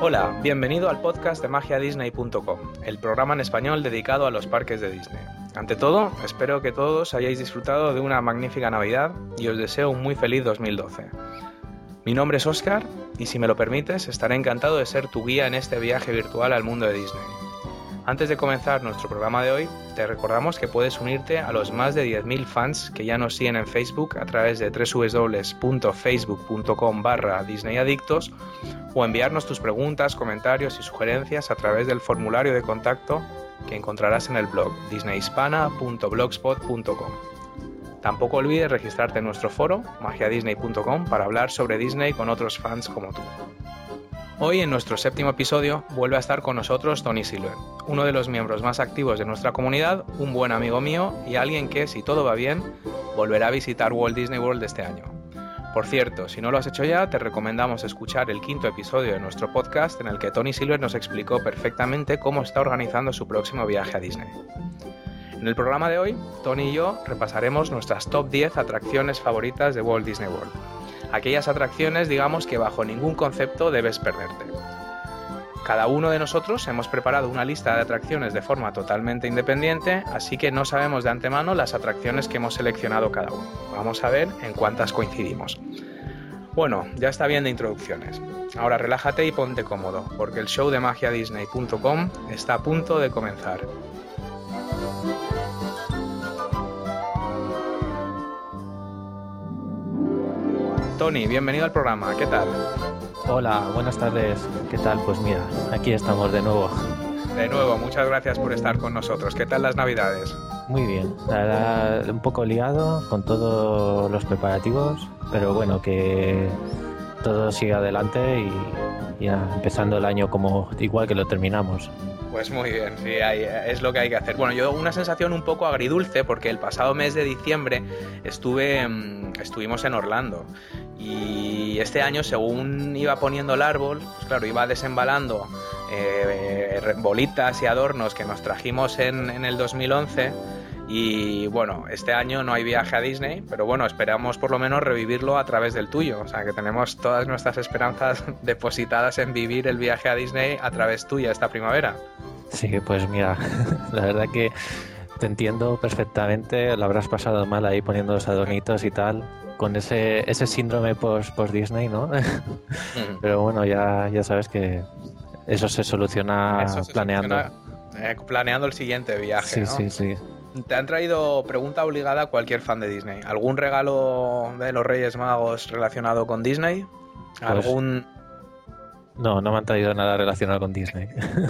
Hola, bienvenido al podcast de magiadisney.com, el programa en español dedicado a los parques de Disney. Ante todo, espero que todos hayáis disfrutado de una magnífica Navidad y os deseo un muy feliz 2012. Mi nombre es Oscar y si me lo permites, estaré encantado de ser tu guía en este viaje virtual al mundo de Disney. Antes de comenzar nuestro programa de hoy, te recordamos que puedes unirte a los más de 10.000 fans que ya nos siguen en Facebook a través de www.facebook.com barra disneyadictos o enviarnos tus preguntas, comentarios y sugerencias a través del formulario de contacto que encontrarás en el blog disneyhispana.blogspot.com. Tampoco olvides registrarte en nuestro foro magiadisney.com para hablar sobre Disney con otros fans como tú. Hoy, en nuestro séptimo episodio, vuelve a estar con nosotros Tony Silver, uno de los miembros más activos de nuestra comunidad, un buen amigo mío y alguien que, si todo va bien, volverá a visitar Walt Disney World este año. Por cierto, si no lo has hecho ya, te recomendamos escuchar el quinto episodio de nuestro podcast en el que Tony Silver nos explicó perfectamente cómo está organizando su próximo viaje a Disney. En el programa de hoy, Tony y yo repasaremos nuestras top 10 atracciones favoritas de Walt Disney World aquellas atracciones, digamos, que bajo ningún concepto debes perderte. Cada uno de nosotros hemos preparado una lista de atracciones de forma totalmente independiente, así que no sabemos de antemano las atracciones que hemos seleccionado cada uno. Vamos a ver en cuántas coincidimos. Bueno, ya está bien de introducciones. Ahora relájate y ponte cómodo, porque el show de magiadisney.com está a punto de comenzar. Tony, bienvenido al programa, ¿qué tal? Hola, buenas tardes, ¿qué tal? Pues mira, aquí estamos de nuevo. De nuevo, muchas gracias por estar con nosotros. ¿Qué tal las navidades? Muy bien, la verdad un poco liado con todos los preparativos, pero bueno, que todo sigue adelante y ya empezando el año como igual que lo terminamos. Pues muy bien, sí, es lo que hay que hacer. Bueno, yo una sensación un poco agridulce porque el pasado mes de diciembre estuve, mm, estuvimos en Orlando y este año según iba poniendo el árbol, pues claro, iba desembalando eh, bolitas y adornos que nos trajimos en el 2011 y bueno, este año no hay viaje a Disney, pero bueno, esperamos por lo menos revivirlo a través del tuyo. O sea, que tenemos todas nuestras esperanzas depositadas en vivir el viaje a Disney a través tuya esta primavera. Sí, pues mira, la verdad que te entiendo perfectamente. Lo habrás pasado mal ahí poniendo los adornitos y tal, con ese, ese síndrome post, post Disney, ¿no? pero bueno, ya, ya sabes que eso se soluciona planeando. Eh, planeando el siguiente viaje. Sí, sí, sí. Te han traído pregunta obligada a cualquier fan de Disney. ¿Algún regalo de los Reyes Magos relacionado con Disney? Pues ¿Algún...? no, no me han traído nada relacionado con Disney.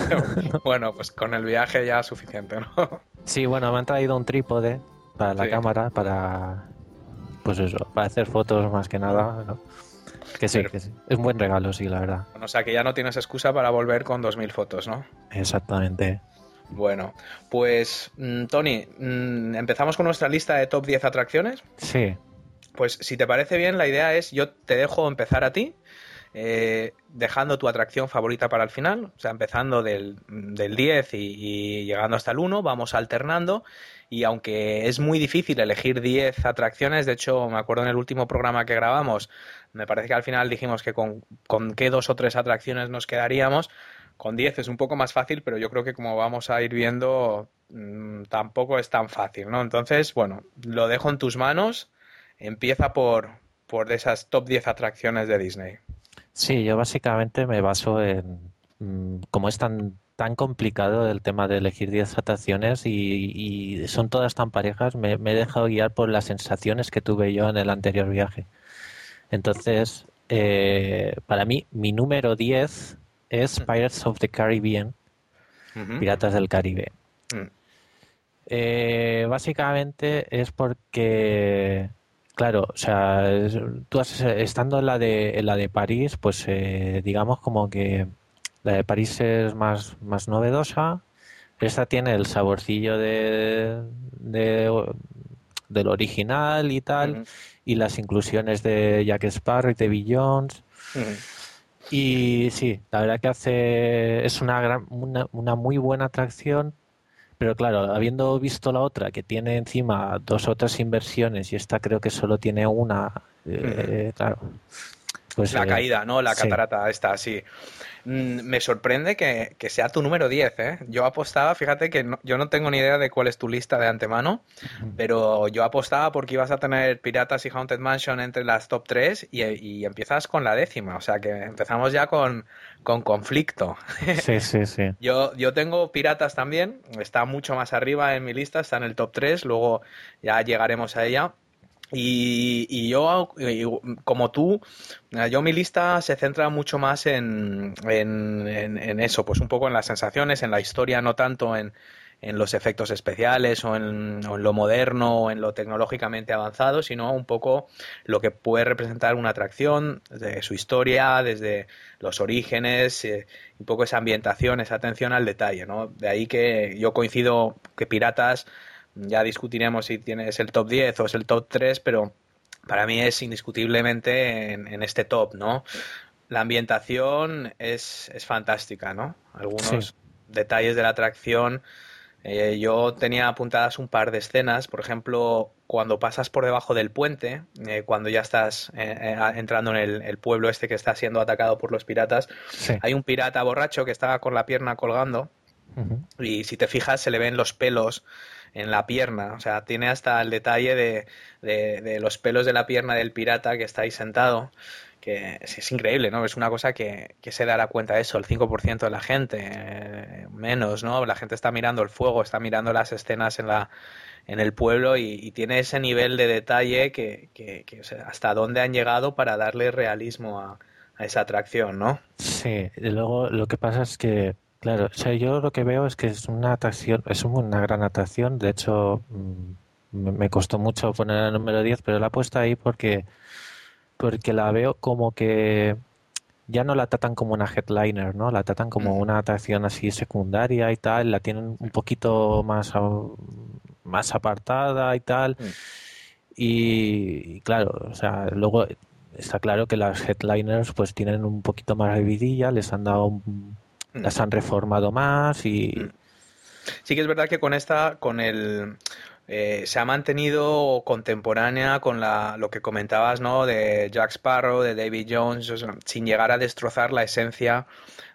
bueno, pues con el viaje ya es suficiente, ¿no? Sí, bueno, me han traído un trípode para la cámara, para... Pues eso, para hacer fotos más que nada, ¿no? Que sí, que sí. Es un buen regalo, sí, la verdad. o sea que ya no tienes excusa para volver con 2.000 fotos, ¿no? Exactamente. Bueno, pues mm, Tony, mm, empezamos con nuestra lista de top 10 atracciones. Sí. Pues si te parece bien, la idea es yo te dejo empezar a ti, eh, dejando tu atracción favorita para el final, o sea, empezando del, 10 y, llegando hasta el 1, vamos alternando. Y aunque es muy difícil elegir 10 atracciones, de hecho, me acuerdo en el último programa que grabamos, me parece que al final dijimos que con, con qué dos o tres atracciones nos quedaríamos. Con 10 es un poco más fácil, pero yo creo que como vamos a ir viendo, mm, tampoco es tan fácil, ¿no? Entonces, bueno, lo dejo en tus manos. Empieza por, por esas top 10 atracciones de Disney. Sí, yo básicamente me baso en. Mm, como es tan, tan complicado el tema de elegir 10 atracciones y, son todas tan parejas, me, he dejado guiar por las sensaciones que tuve yo en el anterior viaje. Entonces, eh, para mí, mi número 10 es Pirates of the Caribbean, Piratas del Caribe. Mm. Eh, básicamente es porque, claro, o sea, tú estando en la de, la de París, pues eh, digamos como que la de París es más, más novedosa. Esta tiene el saborcillo de, del original y tal, y las inclusiones de Jack Sparrow y de Bill Jones. Y sí, la verdad que hace es una, gran, una, muy buena atracción, Pero claro, habiendo visto la otra que tiene encima dos otras inversiones y esta creo que solo tiene una, eh, claro. Pues, la eh, caída, ¿no? La catarata esta, sí. Mm, me sorprende que, sea tu número 10, ¿eh? Yo apostaba, fíjate que yo no tengo ni idea de cuál es tu lista de antemano, pero yo apostaba porque ibas a tener Piratas y Haunted Mansion entre las top 3 y, empiezas con la décima, o sea que empezamos ya con, con conflicto. Sí, sí, sí. yo, yo tengo Piratas también, está mucho más arriba en mi lista, está en el top 3, luego ya llegaremos a ella. Y, yo, como tú, yo mi lista se centra mucho más en, en, eso, pues un poco en las sensaciones, en la historia, no tanto en, en los efectos especiales o en, lo moderno o en lo tecnológicamente avanzado, sino un poco lo que puede representar una atracción, de su historia, desde los orígenes, eh, un poco esa ambientación, esa atención al detalle, ¿no? De ahí que yo coincido que Piratas ya discutiremos si tienes el top 10 o es el top 3, pero para mí es indiscutiblemente en, este top, ¿no? La ambientación es, es fantástica, ¿no? Algunos detalles de la atracción. Eh, yo tenía apuntadas un par de escenas, por ejemplo, cuando pasas por debajo del puente, eh, cuando ya estás eh, entrando en el, pueblo este que está siendo atacado por los piratas, hay un pirata borracho que estaba con la pierna colgando y si te fijas se le ven los pelos en la pierna. O sea, tiene hasta el detalle de, de, los pelos de la pierna del pirata que está ahí sentado que es, increíble, ¿no? Es una cosa que, que, se dará cuenta de eso, el 5% de la gente, eh, menos, ¿no? La gente está mirando el fuego, está mirando las escenas en, la, en el pueblo y, tiene ese nivel de detalle que, que, hasta dónde han llegado para darle realismo a, a, esa atracción, ¿no? Sí, y luego lo que pasa es que Claro, o sea, yo lo que veo es que es una atracción, es una gran atracción. De hecho, mm, me costó mucho poner el número 10, pero la he puesto ahí porque, porque la veo como que ya no la tratan como una headliner, ¿no? La tratan como una atracción así secundaria y tal, la tienen un poquito más, más apartada y tal. Y, claro, o sea, luego está claro que las headliners pues tienen un poquito más de vidilla, les han dado un las han reformado más y... Mm. Sí que es verdad que con esta, con el... Eh, se ha mantenido contemporánea con la, lo que comentabas, ¿no? De Jack Sparrow, de David Jones, sin llegar a destrozar la esencia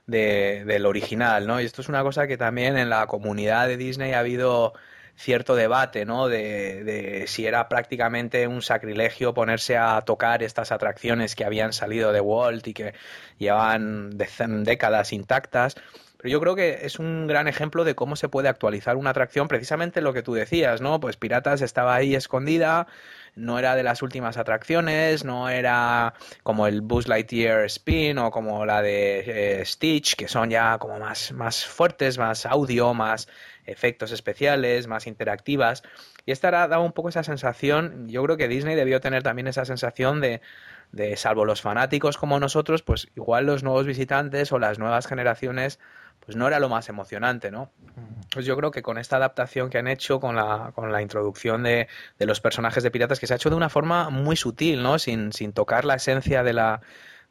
de, del original, ¿no? Y esto es una cosa que también en la comunidad de Disney ha habido cierto debate, ¿no? De, de, si era prácticamente un sacrilegio ponerse a tocar estas atracciones que habían salido de Walt y que llevaban décadas intactas. Pero yo creo que es un gran ejemplo de cómo se puede actualizar una atracción, precisamente lo que tú decías, ¿no? Pues Piratas estaba ahí escondida, no era de las últimas atracciones, no era como el Buzz Lightyear Spin o como la de eh, Stitch, que son ya como más, más fuertes, más audio, más efectos especiales, más interactivas. Y esta daba un poco esa sensación, yo creo que Disney debió tener también esa sensación de, de, salvo los fanáticos como nosotros, pues igual los nuevos visitantes o las nuevas generaciones, pues no era lo más emocionante, ¿no? Pues yo creo que con esta adaptación que han hecho, con la, con la introducción de, de los personajes de piratas, que se ha hecho de una forma muy sutil, ¿no? Sin, sin tocar la esencia de la,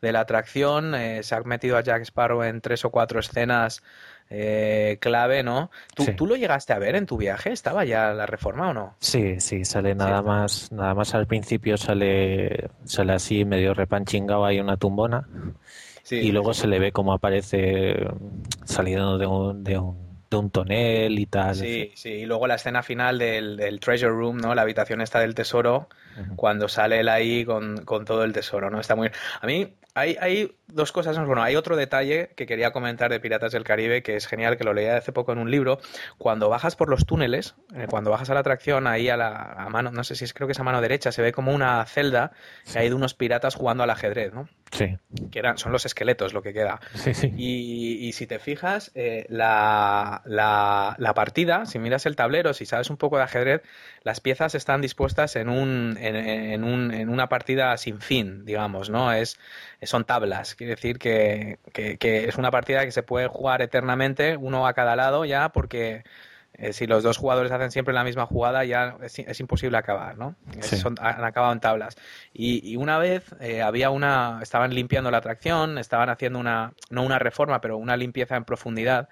de la atracción, eh, se ha metido a Jack Sparrow en tres o cuatro escenas eh, clave, ¿no? ¿Tú, lo llegaste a ver en tu viaje? ¿Estaba ya la reforma o no? Sí, sí, sale nada más, nada más al principio sale, sale así medio repanchingado hay una tumbona. y luego se le ve como aparece saliendo de un, de un, de un tonel y tal. Sí, sí, y luego la escena final del, del treasure room, ¿no? La habitación esta del tesoro, cuando sale él ahí con, con, todo el tesoro, ¿no? Está muy... A mí hay, hay, dos cosas. Bueno, hay otro detalle que quería comentar de Piratas del Caribe que es genial, que lo leí hace poco en un libro. Cuando bajas por los túneles, eh, cuando bajas a la atracción, ahí a la mano, no sé si es creo que es a mano derecha, se ve como una celda que hay de unos piratas jugando al ajedrez, ¿no? Sí. Que eran, son los esqueletos lo que queda. Sí, sí. Y, y si te fijas, eh, la, la, la, partida, si miras el tablero, si sabes un poco de ajedrez, las piezas están dispuestas en, un, en, en, un, en una partida sin fin, digamos, ¿no? Es, son tablas, quiere decir que, que, es una partida que se puede jugar eternamente, uno a cada lado ya, porque eh, si los dos jugadores hacen siempre la misma jugada ya es, imposible acabar, ¿no? han acabado en tablas. Y, una vez eh, había una, estaban limpiando la atracción, estaban haciendo una, no una reforma, pero una limpieza en profundidad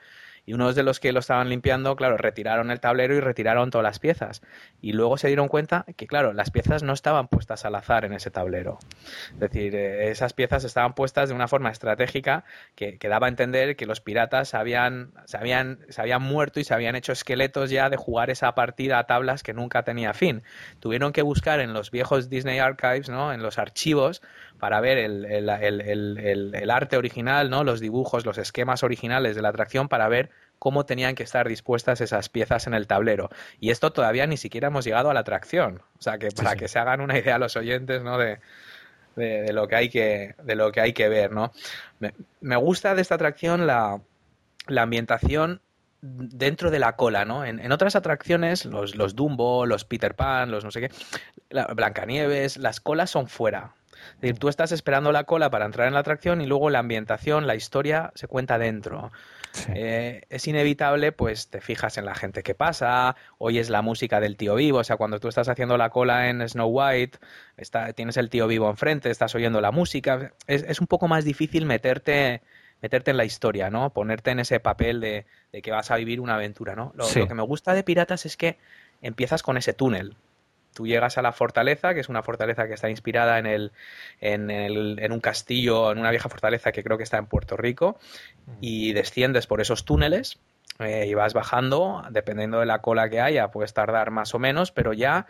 Y unos de los que lo estaban limpiando, claro, retiraron el tablero y retiraron todas las piezas. Y luego se dieron cuenta que, claro, las piezas no estaban puestas al azar en ese tablero. Es decir, eh, esas piezas estaban puestas de una forma estratégica que, daba a entender que los piratas habían, se, habían, habían muerto y se habían hecho esqueletos ya de jugar esa partida a tablas que nunca tenía fin. Tuvieron que buscar en los viejos Disney Archives, ¿no? en los archivos, para ver el, el, el, arte original, ¿no? los dibujos, los esquemas originales de la atracción, para ver cómo tenían que estar dispuestas esas piezas en el tablero. Y esto todavía ni siquiera hemos llegado a la atracción. O sea, que para que se hagan una idea los oyentes, ¿no? De, de, lo que hay que de lo que hay que ver, ¿no? Me, gusta de esta atracción la, la ambientación dentro de la cola, ¿no? En, otras atracciones, los, los, Dumbo, los Peter Pan, los no sé qué, la Blancanieves, las colas son fuera. Es decir, tú estás esperando la cola para entrar en la atracción y luego la ambientación, la historia se cuenta dentro. Eh, es inevitable, pues te fijas en la gente que pasa, oyes la música del tío vivo, o sea, cuando tú estás haciendo la cola en Snow White, está, tienes el tío vivo enfrente, estás oyendo la música, es, es un poco más difícil meterte meterte en la historia, ¿no? Ponerte en ese papel de, que vas a vivir una aventura, ¿no? Lo, lo, que me gusta de Piratas es que empiezas con ese túnel tú llegas a la fortaleza, que es una fortaleza que está inspirada en, el, en, el, en un castillo, en una vieja fortaleza que creo que está en Puerto Rico, y desciendes por esos túneles eh, y vas bajando, dependiendo de la cola que haya, puedes tardar más o menos, pero ya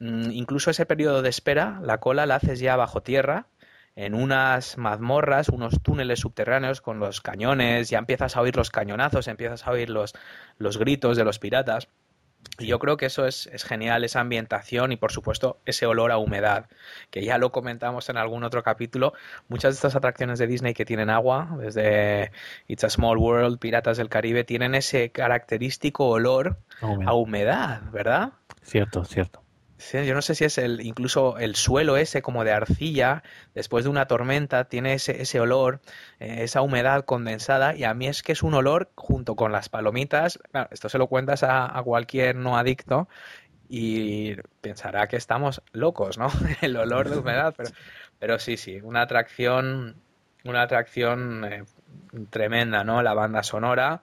mm, incluso ese periodo de espera, la cola la haces ya bajo tierra, en unas mazmorras, unos túneles subterráneos con los cañones, ya empiezas a oír los cañonazos, empiezas a oír los, los gritos de los piratas. Y yo creo que eso es, genial, esa ambientación y por supuesto ese olor a humedad, que ya lo comentamos en algún otro capítulo. Muchas de estas atracciones de Disney que tienen agua, desde It's a Small World, Piratas del Caribe, tienen ese característico olor a humedad, ¿verdad? Cierto, cierto yo no sé si es el, incluso el suelo ese como de arcilla, después de una tormenta, tiene ese, ese olor, eh, esa humedad condensada, y a mí es que es un olor junto con las palomitas, esto se lo cuentas a, cualquier no adicto y pensará que estamos locos, ¿no? el olor de humedad, pero, pero sí, sí, una atracción, una atracción eh, tremenda, ¿no? La banda sonora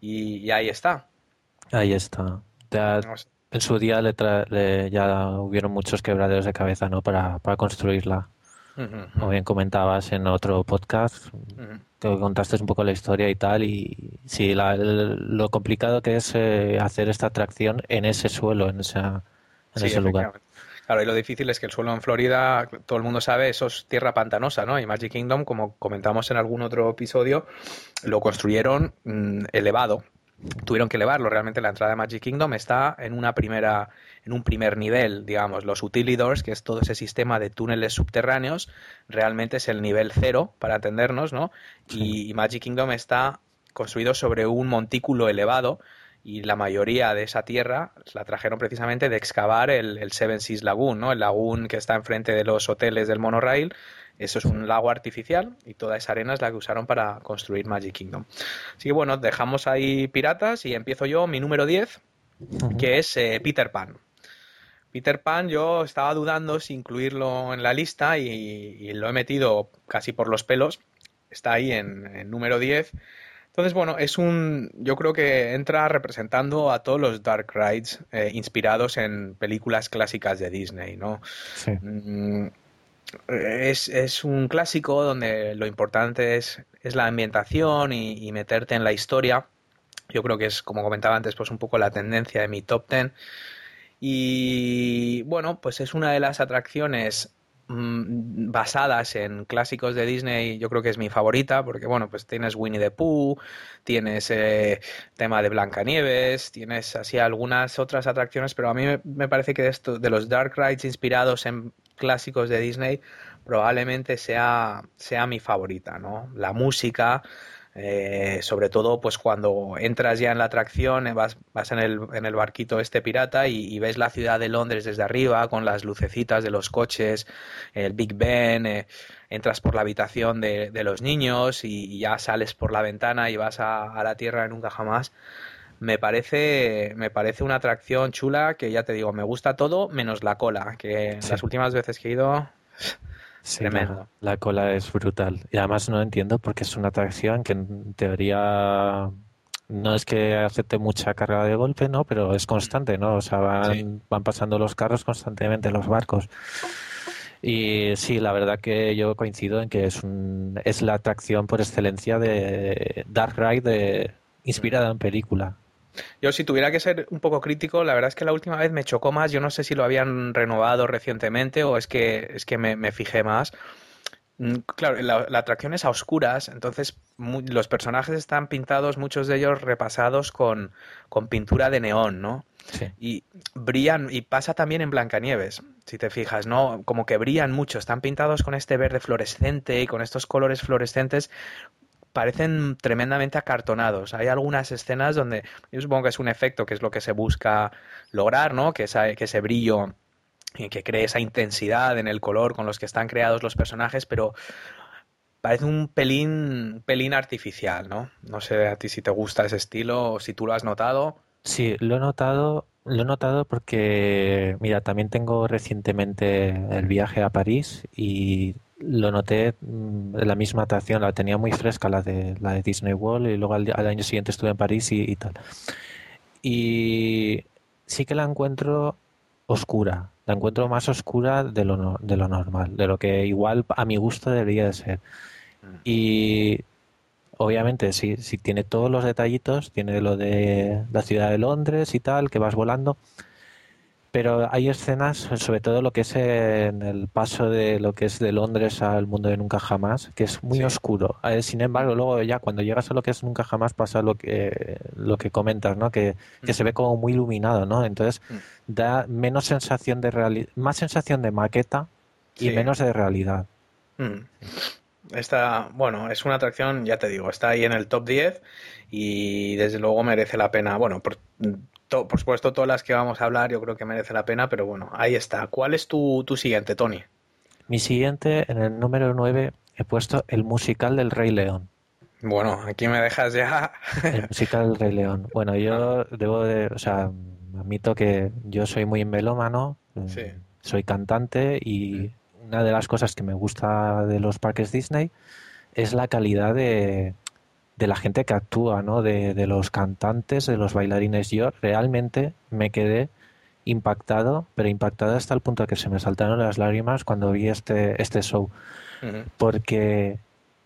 y, ahí está. Ahí está en su día le, ya hubieron muchos quebraderos de cabeza ¿no? para, para construirla. Como bien comentabas en otro podcast, que contaste un poco la historia y tal, y sí, lo complicado que es eh, hacer esta atracción en ese suelo, en, esa, en ese lugar. Claro, y lo difícil es que el suelo en Florida, todo el mundo sabe, eso es tierra pantanosa, ¿no? Y Magic Kingdom, como comentamos en algún otro episodio, lo construyeron mm, elevado, tuvieron que elevarlo. Realmente la entrada de Magic Kingdom está en una primera, en un primer nivel, digamos. Los utilidors, que es todo ese sistema de túneles subterráneos, realmente es el nivel cero, para entendernos, ¿no? Y, Magic Kingdom está construido sobre un montículo elevado y la mayoría de esa tierra la trajeron precisamente de excavar el, el Seven Seas Lagoon, ¿no? El lagoon que está enfrente de los hoteles del monorail eso es un lago artificial y toda esa arena es la que usaron para construir Magic Kingdom. Así que bueno, dejamos ahí piratas y empiezo yo mi número 10, que es eh, Peter Pan. Peter Pan yo estaba dudando si incluirlo en la lista y, lo he metido casi por los pelos. Está ahí en, número 10. Entonces, bueno, es un. Yo creo que entra representando a todos los Dark Rides eh, inspirados en películas clásicas de Disney, ¿no? Sí. Mm, es, es, un clásico donde lo importante es, es la ambientación y, meterte en la historia. Yo creo que es, como comentaba antes, pues un poco la tendencia de mi top ten. Y bueno, pues es una de las atracciones mm, basadas en clásicos de Disney, yo creo que es mi favorita, porque bueno, pues tienes Winnie the Pooh, tienes eh, tema de Blancanieves, tienes así algunas otras atracciones, pero a mí me, me parece que de, esto, de los Dark Rides inspirados en clásicos de Disney probablemente sea, sea mi favorita, ¿no? La música, eh, sobre todo pues cuando entras ya en la atracción, eh, vas, vas en, el, en el barquito este pirata y, ves la ciudad de Londres desde arriba con las lucecitas de los coches, el Big Ben, eh, entras por la habitación de, los niños y, ya sales por la ventana y vas a, la tierra nunca jamás me parece, me parece una atracción chula que ya te digo, me gusta todo menos la cola, que las últimas veces que he ido... tremendo. La, cola es brutal. Y además no entiendo porque es una atracción que en teoría no es que acepte mucha carga de golpe, ¿no? Pero es constante, ¿no? O sea, van, van pasando los carros constantemente, los barcos. Y sí, la verdad que yo coincido en que es, un, es la atracción por excelencia de Dark Ride inspirada en película. Yo si tuviera que ser un poco crítico, la verdad es que la última vez me chocó más, yo no sé si lo habían renovado recientemente o es que, es que me, fijé más. Mm, claro, la, atracción es a oscuras, entonces los personajes están pintados, muchos de ellos repasados con, con pintura de neón, ¿no? Y brillan, y pasa también en Blancanieves, si te fijas, ¿no? Como que brillan mucho, están pintados con este verde fluorescente y con estos colores fluorescentes parecen tremendamente acartonados. Hay algunas escenas donde yo supongo que es un efecto que es lo que se busca lograr, ¿no? Que, que ese brillo y que cree esa intensidad en el color con los que están creados los personajes, pero parece un pelín, pelín artificial, ¿no? No sé a ti si te gusta ese estilo o si tú lo has notado. Sí, lo he notado, lo he notado porque, mira, también tengo recientemente el viaje a París y lo noté mm, en la misma atracción, la tenía muy fresca la de la de Disney World y luego al, año siguiente estuve en París y, tal. Y sí que la encuentro oscura, la encuentro más oscura de lo, de lo normal, de lo que igual a mi gusto debería de ser. Mm. Y obviamente sí, sí tiene todos los detallitos, tiene lo de la ciudad de Londres y tal, que vas volando, pero hay escenas, sobre todo lo que es en el paso de lo que es de Londres al mundo de Nunca Jamás, que es muy oscuro. Eh, sin embargo, luego ya cuando llegas a lo que es Nunca Jamás pasa lo que lo que comentas, ¿no? Que, se ve como muy iluminado, ¿no? Entonces mm. da menos sensación de realidad, más sensación de maqueta y menos de realidad. Mm. Esta, bueno, es una atracción, ya te digo, está ahí en el top 10 y desde luego merece la pena. Bueno, por, por supuesto, todas las que vamos a hablar yo creo que merece la pena, pero bueno, ahí está. ¿Cuál es tu, tu siguiente, Tony? Mi siguiente, en el número 9, he puesto el musical del Rey León. Bueno, aquí me dejas ya. el musical del Rey León. Bueno, yo debo de, o sea, admito que yo soy muy melómano, sí. soy cantante y una de las cosas que me gusta de los parques Disney es la calidad de, de la gente que actúa, ¿no? De, de, los cantantes, de los bailarines. Yo realmente me quedé impactado, pero impactado hasta el punto de que se me saltaron las lágrimas cuando vi este, este show. Porque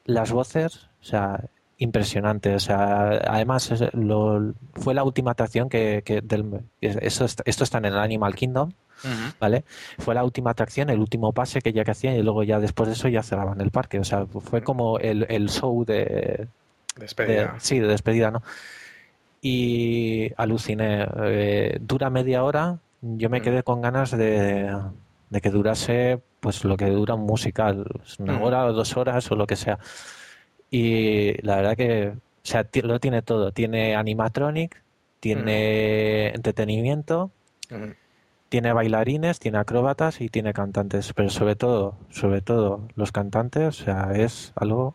las voces, o sea, impresionante. O sea, además lo, fue la última atracción que, que del, esto, esto está en el Animal Kingdom. ¿Vale? Fue la última atracción, el último pase que ya que hacían y luego ya después de eso ya cerraban el parque. O sea, fue como el, el show de, Despedida. sí, de despedida, ¿no? Y aluciné. Eh, dura media hora. Yo me mm. quedé con ganas de, que durase pues lo que dura un musical, una mm. hora o dos horas o lo que sea. Y la verdad que, o sea, lo tiene todo. Tiene animatronic, tiene mm. entretenimiento, tiene bailarines, tiene acróbatas y tiene cantantes. Pero sobre todo, sobre todo los cantantes, o sea, es algo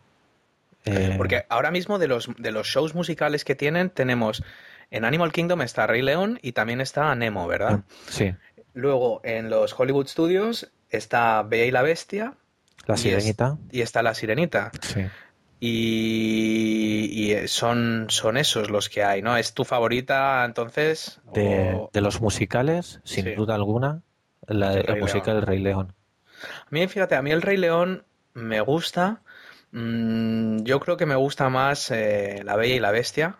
eh, Porque ahora mismo de los, de los shows musicales que tienen, tenemos en Animal Kingdom está Rey León y también está Nemo, ¿verdad? Sí. Luego en los Hollywood Studios está Bella y la Bestia. La Sirenita. Y, está La Sirenita. Sí. Y, son, son esos los que hay, ¿no? ¿Es tu favorita entonces? De, los musicales, sin duda alguna, la, la música del Rey León. A mí, fíjate, a mí el Rey León me gusta, Mm, yo creo que me gusta más eh, La Bella y la Bestia.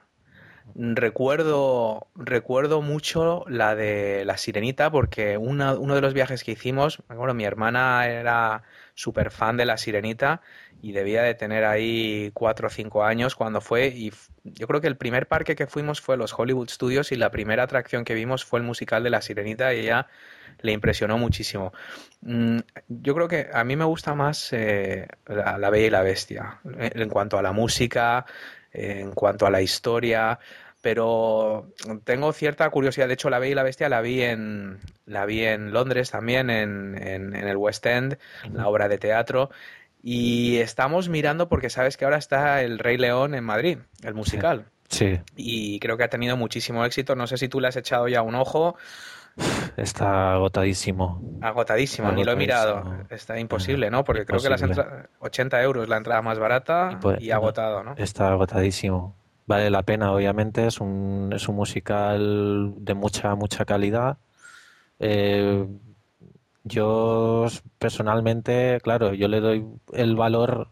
Recuerdo, recuerdo mucho la de La Sirenita porque uno de los viajes que hicimos, bueno, mi hermana era súper fan de La Sirenita y debía de tener ahí cuatro o cinco años cuando fue y yo creo que el primer parque que fuimos fue los Hollywood Studios y la primera atracción que vimos fue el musical de La Sirenita y ella le impresionó muchísimo. Mm, yo creo que a mí me gusta más eh, la, Bella y la Bestia, en cuanto a la música, en cuanto a la historia, pero tengo cierta curiosidad. De hecho, La Bella y la Bestia la vi en, la vi en Londres también, en, en, el West End, la obra de teatro. Y estamos mirando porque sabes que ahora está El Rey León en Madrid, el musical. sí. Y creo que ha tenido muchísimo éxito. No sé si tú le has echado ya un ojo. Está agotadísimo. Agotadísimo, ni lo he mirado. Está imposible, ¿no? Porque creo que las 80 euros la entrada más barata y, pues, agotado, ¿no? Está agotadísimo. vale la pena, obviamente. Es un, es un musical de mucha, mucha calidad. Eh, yo personalmente, claro, yo le doy el valor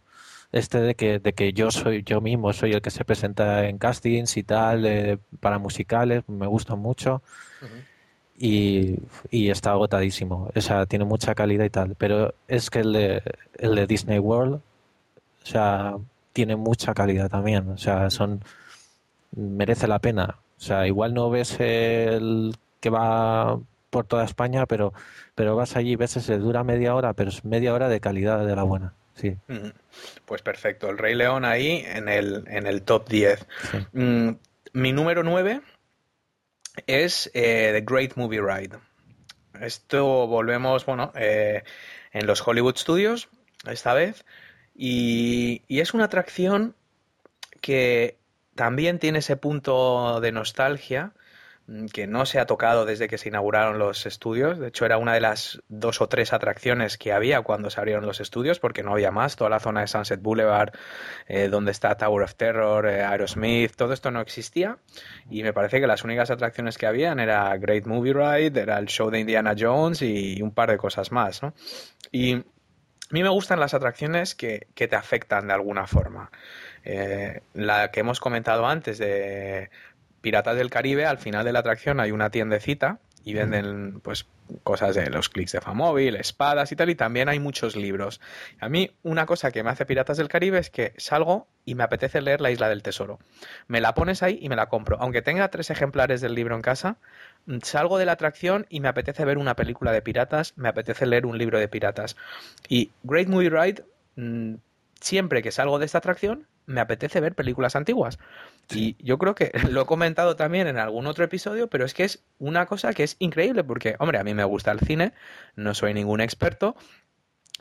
este de que, de que yo soy yo mismo, soy el que se presenta en castings y tal, eh, para musicales, me gustan mucho. Y, y, está agotadísimo. O sea, tiene mucha calidad y tal. Pero es que el de, el de Disney World, o sea, tiene mucha calidad también. O sea, son merece la pena. O sea, igual no ves el que va por toda España, pero, pero vas allí, ves ese dura media hora, pero es media hora de calidad de la buena. Sí. Pues perfecto. El Rey León ahí en el, en el top 10. Mm, mi número 9 es eh, The Great Movie Ride. Esto volvemos, bueno, eh, en los Hollywood Studios, esta vez. Y, y, es una atracción que también tiene ese punto de nostalgia que no se ha tocado desde que se inauguraron los estudios. De hecho, era una de las dos o tres atracciones que había cuando se abrieron los estudios, porque no había más. Toda la zona de Sunset Boulevard, eh, donde está Tower of Terror, eh, Aerosmith, todo esto no existía. Y me parece que las únicas atracciones que habían era Great Movie Ride, era el show de Indiana Jones y un par de cosas más. ¿no? Y a mí me gustan las atracciones que, que te afectan de alguna forma. Eh, la que hemos comentado antes de Piratas del Caribe, al final de la atracción hay una tiendecita y venden pues cosas de los clics de Famóvil, espadas y tal, y también hay muchos libros. A mí una cosa que me hace Piratas del Caribe es que salgo y me apetece leer La Isla del Tesoro. Me la pones ahí y me la compro. Aunque tenga tres ejemplares del libro en casa, salgo de la atracción y me apetece ver una película de piratas, me apetece leer un libro de piratas. Y Great Movie Ride, mm, siempre que salgo de esta atracción, me apetece ver películas antiguas. Y yo creo que lo he comentado también en algún otro episodio, pero es que es una cosa que es increíble porque, hombre, a mí me gusta el cine, no soy ningún experto,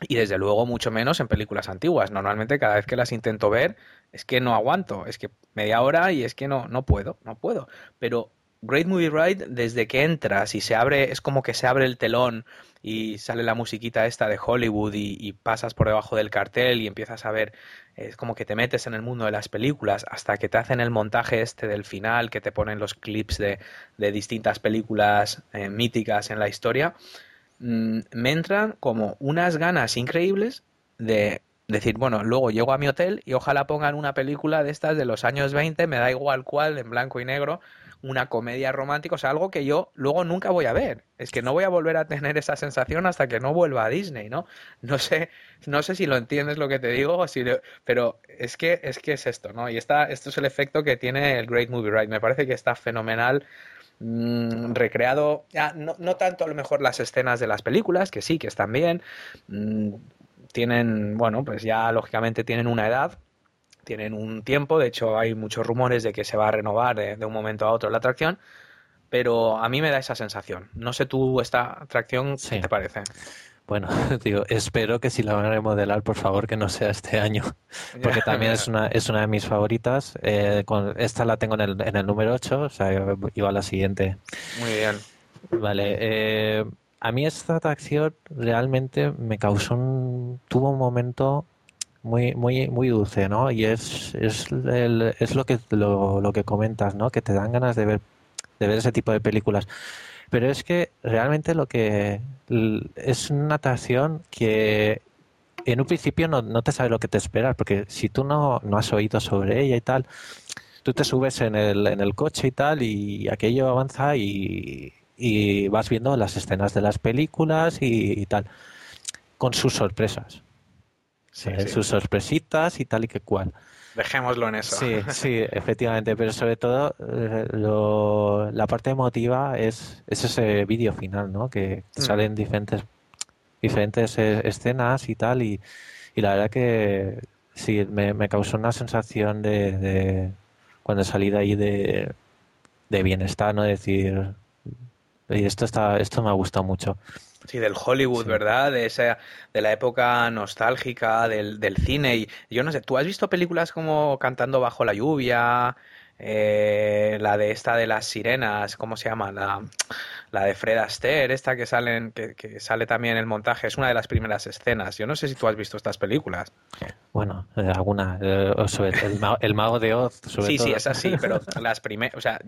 y desde luego mucho menos en películas antiguas. Normalmente cada vez que las intento ver es que no aguanto, es que media hora y es que no, no puedo, no puedo. Pero Great Movie Ride, desde que entras y se abre, es como que se abre el telón y sale la musiquita esta de Hollywood y, pasas por debajo del cartel y empiezas a ver, es como que te metes en el mundo de las películas hasta que te hacen el montaje este del final, que te ponen los clips de, distintas películas eh, míticas en la historia, mm, me entran como unas ganas increíbles de decir, bueno, luego llego a mi hotel y ojalá pongan una película de estas de los años 20, me da igual cuál, en blanco y negro, una comedia romántica, o sea, algo que yo luego nunca voy a ver. Es que no voy a volver a tener esa sensación hasta que no vuelva a Disney, ¿no? No sé, no sé si lo entiendes lo que te digo, si pero es que, es que es esto, ¿no? Y está, esto es el efecto que tiene el Great Movie Ride. Me parece que está fenomenal. Mm, recreado, ya, no, no, tanto a lo mejor las escenas de las películas, que sí, que están bien, mm, tienen, bueno, pues ya lógicamente tienen una edad, tienen un tiempo, de hecho hay muchos rumores de que se va a renovar de, un momento a otro la atracción, pero a mí me da esa sensación. No sé tú esta atracción, ¿qué te parece? Bueno, digo, espero que si la van a remodelar, por favor, que no sea este año, porque también es una, es una de mis favoritas. Eh, con, esta la tengo en el, en el número 8, o sea, iba a la siguiente. Muy bien. Vale, eh, a mí esta atracción realmente me causó un... tuvo un momento muy, muy, muy dulce, ¿no? Y es, es, el, es lo que lo, lo, que comentas, ¿no? Que te dan ganas de ver, de ver ese tipo de películas. Pero es que realmente lo que es una atracción que en un principio no, no te sabes lo que te esperas, porque si tú no, no has oído sobre ella y tal, tú te subes en el, en el coche y tal, y aquello avanza y, y vas viendo las escenas de las películas y tal, con sus sorpresas sus sorpresitas y tal y que cual. Dejémoslo en eso. Sí, sí, efectivamente, pero sobre todo eh, la parte emotiva es, ese vídeo final, ¿no? Que mm. salen diferentes diferentes eh, escenas y tal y, la verdad que sí, me, causó una sensación de, cuando salí de ahí de, de bienestar, ¿no? Decir, y esto está, esto me ha gustado mucho. Sí, del Hollywood, ¿verdad? De esa, de la época nostálgica del, del, cine. Y yo no sé, ¿tú has visto películas como Cantando bajo la lluvia? Eh, la de esta de las sirenas, ¿cómo se llama? La, la de Fred Astaire, esta que, salen, que, sale también en el montaje, es una de las primeras escenas. Yo no sé si tú has visto estas películas. Bueno, eh, alguna. Eh, el, mago de Oz, Sí, sí, es así, pero las primeras, o sea,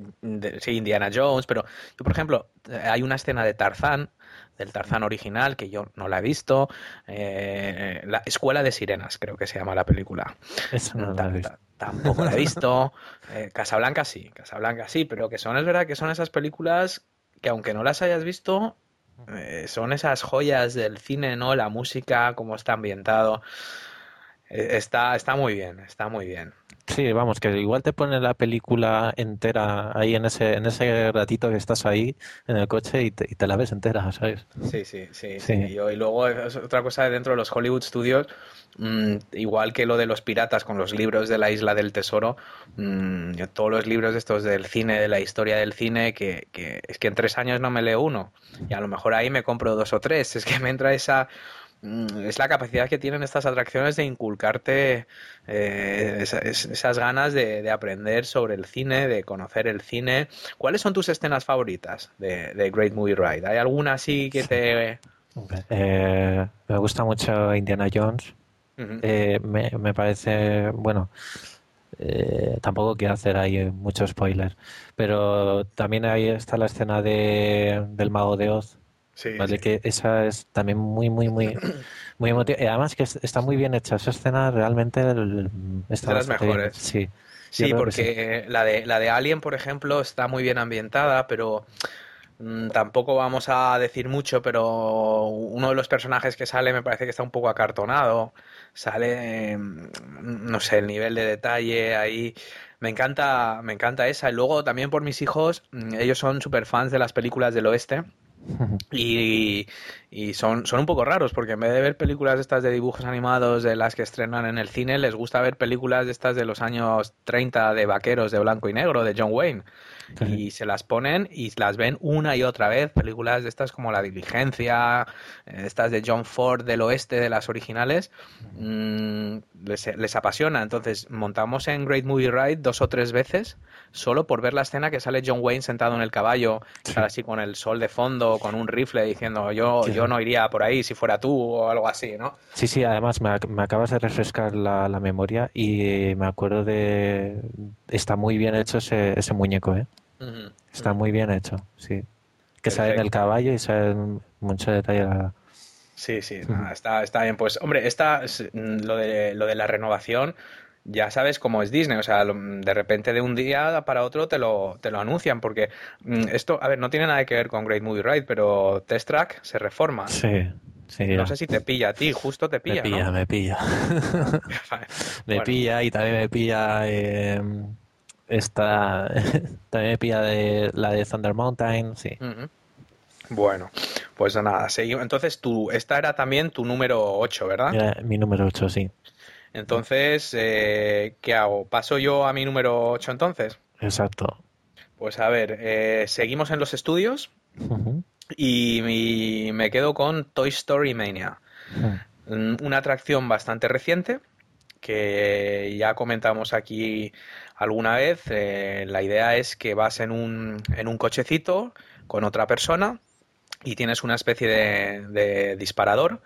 sí, Indiana Jones, pero yo, por ejemplo, hay una escena de Tarzán, del Tarzán original, que yo no la he visto. Eh, la Escuela de Sirenas, creo que se llama la película. no la he visto. Tampoco la he visto. Casablanca sí, Casablanca sí, pero que son, es verdad que son esas películas que aunque no las hayas visto, eh, son esas joyas del cine, ¿no? La música, cómo está ambientado. Eh, está, está muy bien, está muy bien. Sí, vamos, que igual te pone la película entera ahí en ese, en ese ratito que estás ahí en el coche y te, la ves entera, ¿sabes? Sí, sí, sí. sí. Y, luego es otra cosa dentro de los Hollywood Studios, mm, igual que lo de los piratas con los libros de la Isla del Tesoro, mm, todos los libros estos del cine, de la historia del cine, que, que es que en tres años no me leo uno. Y a lo mejor ahí me compro dos o tres. Es que me entra esa es la capacidad que tienen estas atracciones de inculcarte eh, esas, ganas de, aprender sobre el cine, de conocer el cine. ¿Cuáles son tus escenas favoritas de, Great Movie Ride? ¿Hay alguna así que te... Eh, me gusta mucho Indiana Jones. Eh, me, parece, bueno, tampoco quiero hacer ahí mucho spoiler, pero también ahí está la escena de, del mago de Oz, ¿vale? Que esa es también muy, muy, muy, muy emotiva. Y además que está muy bien hecha. Esa escena realmente está de las mejores. Sí. Sí, porque La, de, la de Alien, por ejemplo, está muy bien ambientada, pero mm, tampoco vamos a decir mucho, pero uno de los personajes que sale me parece que está un poco acartonado. Sale, mm, no sé, el nivel de detalle ahí. Me encanta, me encanta esa. Y luego también por mis hijos, mm, ellos son super fans de las películas del oeste. Y, son, son un poco raros porque en vez de ver películas estas de dibujos animados de las que estrenan en el cine, les gusta ver películas de estas de los años 30 de vaqueros de blanco y negro, de John Wayne y se las ponen y las ven una y otra vez. Películas de estas como La Diligencia, eh, estas de John Ford del oeste, de las originales, mm, les, apasiona. Entonces montamos en Great Movie Ride dos o tres veces solo por ver la escena que sale John Wayne sentado en el caballo, así con el sol de fondo, con un rifle diciendo yo, yo no iría por ahí si fuera tú o algo así, ¿no? Sí, sí, además me, acabas de refrescar la, memoria y me acuerdo de... Está muy bien hecho ese, ese muñeco, ¿eh? Está muy bien hecho, sí. Que sale en el caballo y sale mucho detalle. Sí, sí, está, está bien. Pues, hombre, esta, mm, lo de, lo de la renovación, ya sabes cómo es Disney, o sea, de repente de un día para otro te lo, te lo anuncian, porque mm, esto, a ver, no tiene nada que ver con Great Movie Ride, pero Test Track se reforma. Sí, sí. No sé si te pilla a ti, justo te pilla. Me pilla, me pilla. me pilla y también me pilla. Eh, esta también me pilla de la de Thunder Mountain, sí. Bueno, pues nada, seguimos. Entonces, tú, esta era también tu número 8, ¿verdad? mi número 8, sí. Entonces, eh, ¿qué hago? ¿Paso yo a mi número 8 entonces? Exacto. Pues a ver, eh, seguimos en los estudios y, me quedo con Toy Story Mania. Una atracción bastante reciente que ya comentamos aquí alguna vez. Eh, la idea es que vas en un, en un cochecito con otra persona y tienes una especie de, disparador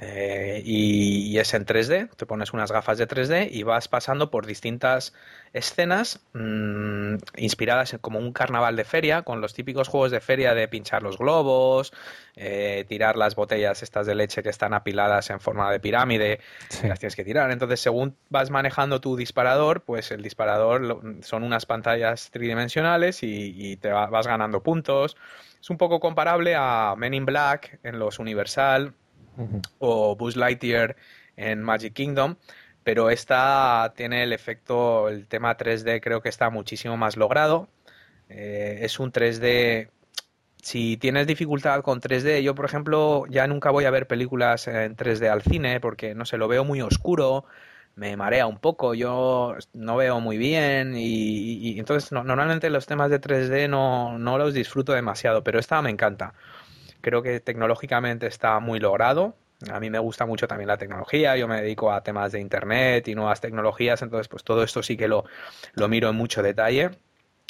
eh, y, es en 3D, te pones unas gafas de 3D y vas pasando por distintas escenas mm, inspiradas en como un carnaval de feria, con los típicos juegos de feria de pinchar los globos, eh, tirar las botellas estas de leche que están apiladas en forma de pirámide, las tienes que tirar. Entonces, según vas manejando tu disparador, pues el disparador son unas pantallas tridimensionales y, y te vas ganando puntos. Es un poco comparable a Men in Black en los Universal o Buzz Lightyear en Magic Kingdom, pero esta tiene el efecto, el tema 3D creo que está muchísimo más logrado. Eh, es un 3D si tienes dificultad con 3D, yo por ejemplo ya nunca voy a ver películas en 3D al cine porque no sé, lo veo muy oscuro, me marea un poco, yo no veo muy bien y, entonces normalmente los temas de 3D no, no los disfruto demasiado, pero esta me encanta. Creo que tecnológicamente está muy logrado. A mí me gusta mucho también la tecnología, yo me dedico a temas de internet y nuevas tecnologías, entonces pues todo esto sí que lo, lo miro en mucho detalle.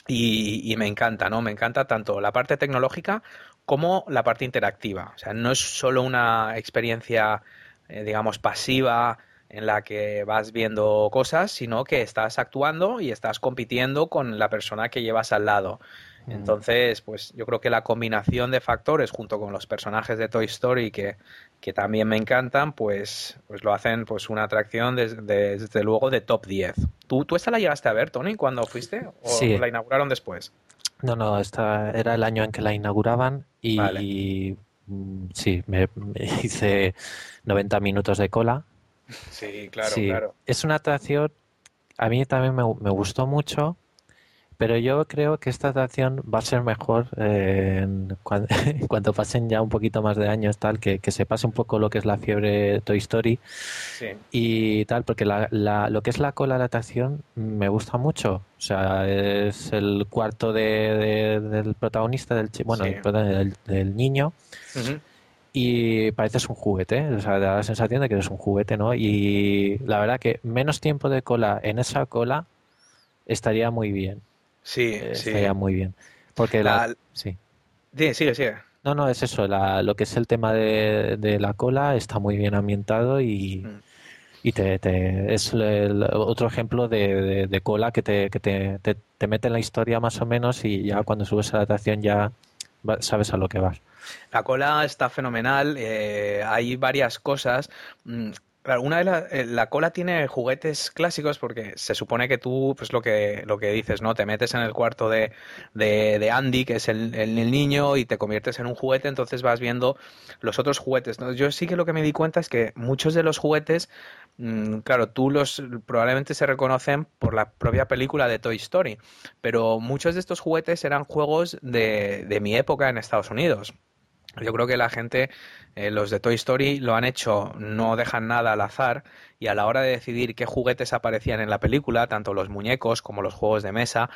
y, me encanta, ¿no? Me encanta tanto la parte tecnológica como la parte interactiva. O sea, no es solo una experiencia, eh, digamos, pasiva en la que vas viendo cosas, sino que estás actuando y estás compitiendo con la persona que llevas al lado. Entonces, pues yo creo que la combinación de factores junto con los personajes de Toy Story que, que también me encantan, pues, pues lo hacen pues una atracción desde, luego de top 10. ¿Tú, ¿Tú esta la llegaste a ver, Tony, cuando fuiste? ¿O sí. la inauguraron después? No, no, esta era el año en que la inauguraban y mm, sí, me, hice 90 minutos de cola. Sí, claro, claro. Es una atracción, a mí también me, me gustó mucho pero yo creo que esta atracción va a ser mejor eh, cuando, pasen ya un poquito más de años, tal, que, se pase un poco lo que es la fiebre Toy Story y tal, porque lo que es la cola de la atracción me gusta mucho. O sea, es el cuarto del protagonista, del, bueno, del, niño. Y pareces un juguete, o sea, da la sensación de que eres un juguete, ¿no? Y la verdad que menos tiempo de cola en esa cola estaría muy bien. Sí, eh, sí. Estaría muy bien. Porque la... Sí. sigue, sigue. No, no, es eso. lo que es el tema de, la cola está muy bien ambientado y, mm. y te, es otro ejemplo de, cola que, te, que te, te, mete en la historia más o menos y ya cuando subes a la atracción ya sabes a lo que vas. La cola está fenomenal. Eh, hay varias cosas. Mm, una de eh, la, cola tiene juguetes clásicos porque se supone que tú, pues lo que, lo que dices, ¿no? Te metes en el cuarto de, de, Andy, que es el, el, niño, y te conviertes en un juguete, entonces vas viendo los otros juguetes. Yo sí que lo que me di cuenta es que muchos de los juguetes, mm, claro, tú los probablemente se reconocen por la propia película de Toy Story, pero muchos de estos juguetes eran juegos de, de mi época en Estados Unidos. Yo creo que la gente, eh, los de Toy Story, lo han hecho, no dejan nada al azar y a la hora de decidir qué juguetes aparecían en la película, tanto los muñecos como los juegos de mesa,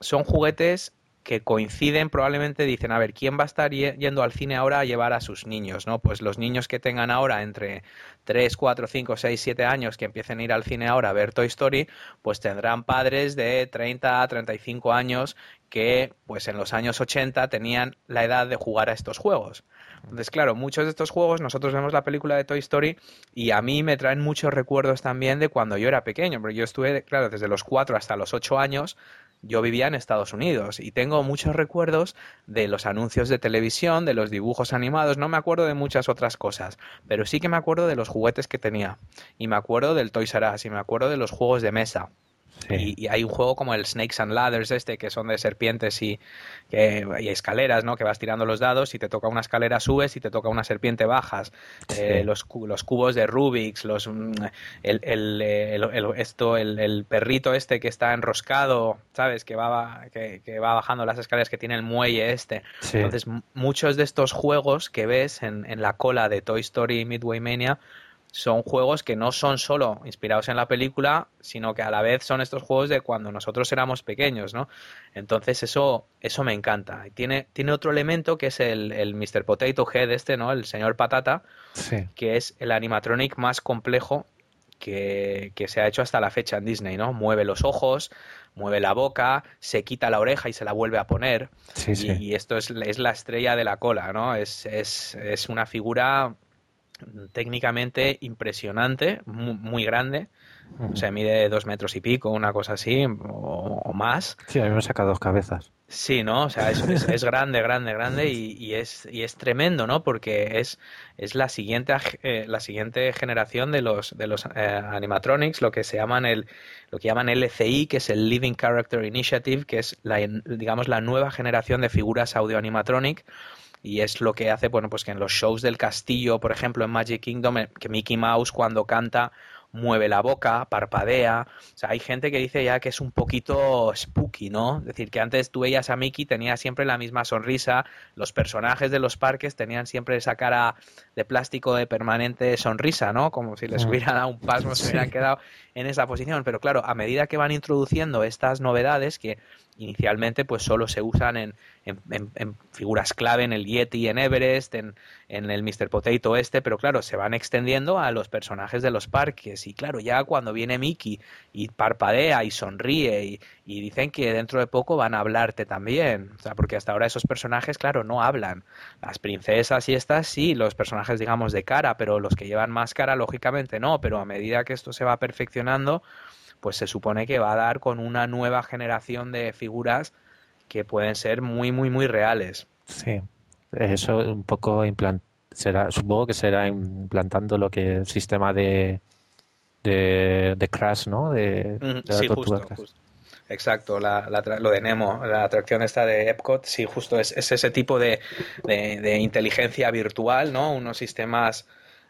son juguetes que coinciden, probablemente dicen, a ver, ¿quién va a estar yendo al cine ahora a llevar a sus niños? ¿no? Pues los niños que tengan ahora entre 3, 4, 5, 6, 7 años que empiecen a ir al cine ahora a ver Toy Story, pues tendrán padres de 30 a 35 años que pues en los años 80 tenían la edad de jugar a estos juegos. Entonces, claro, muchos de estos juegos, nosotros vemos la película de Toy Story y a mí me traen muchos recuerdos también de cuando yo era pequeño, porque yo estuve, claro, desde los 4 hasta los 8 años, yo vivía en Estados Unidos y tengo muchos recuerdos de los anuncios de televisión, de los dibujos animados, no me acuerdo de muchas otras cosas, pero sí que me acuerdo de los juguetes que tenía y me acuerdo del Toys R Us y me acuerdo de los juegos de mesa. Y, hay un juego como el Snakes and Ladders este, que son de serpientes y, que, y escaleras, ¿no? Que vas tirando los dados, y te toca una escalera subes, y te toca una serpiente bajas. Eh, los, los, cubos de Rubik's, los, mm, el, el, esto, el, perrito este que está enroscado, ¿sabes? Que va, que, que, va bajando las escaleras, que tiene el muelle este. Entonces, muchos de estos juegos que ves en, en la cola de Toy Story Midway Mania son juegos que no son solo inspirados en la película, sino que a la vez son estos juegos de cuando nosotros éramos pequeños, ¿no? Entonces eso, eso me encanta. Y tiene, tiene otro elemento que es el, el Mr. Potato Head este, ¿no? El señor Patata, que es el animatronic más complejo que, se ha hecho hasta la fecha en Disney, ¿no? Mueve los ojos, mueve la boca, se quita la oreja y se la vuelve a poner. y, esto es, es, la estrella de la cola, ¿no? Es, es, es una figura técnicamente impresionante, muy, grande. O sea, mide dos metros y pico, una cosa así, o, más. Sí, a mí me saca dos cabezas. Sí, ¿no? O sea, es, es, grande, grande, grande y, es, y es tremendo, ¿no? Porque es, es la, siguiente, eh, la siguiente generación de los, de los eh, animatronics, lo que se llaman el, lo que llaman LCI, que es el Living Character Initiative, que es la, digamos, la nueva generación de figuras audio animatronic y es lo que hace, bueno, pues que en los shows del castillo, por ejemplo, en Magic Kingdom, eh, que Mickey Mouse cuando canta mueve la boca, parpadea. O sea, hay gente que dice ya que es un poquito spooky, ¿no? Es decir, que antes tú veías a Mickey, tenía siempre la misma sonrisa, los personajes de los parques tenían siempre esa cara de plástico de permanente sonrisa, ¿no? Como si les mm. hubieran dado un pasmo, se hubieran quedado en esa posición. Pero claro, a medida que van introduciendo estas novedades que inicialmente pues solo se usan en, en, figuras clave en el Yeti, en Everest, en, en el Mr. Potato este, pero claro, se van extendiendo a los personajes de los parques. Y claro, ya cuando viene Mickey y parpadea y sonríe y, y, dicen que dentro de poco van a hablarte también. O sea, porque hasta ahora esos personajes, claro, no hablan. Las princesas y estas sí, los personajes, digamos, de cara, pero los que llevan máscara, lógicamente no. Pero a medida que esto se va perfeccionando, pues se supone que va a dar con una nueva generación de figuras que pueden ser muy, muy, muy reales. Sí, eso un poco implant será, supongo que será implantando lo que el sistema de, de, Crash, ¿no? De, sí, justo, Exacto, la, lo de Nemo, la atracción esta de Epcot, sí, justo es, es ese tipo de, de, inteligencia virtual, ¿no? Unos sistemas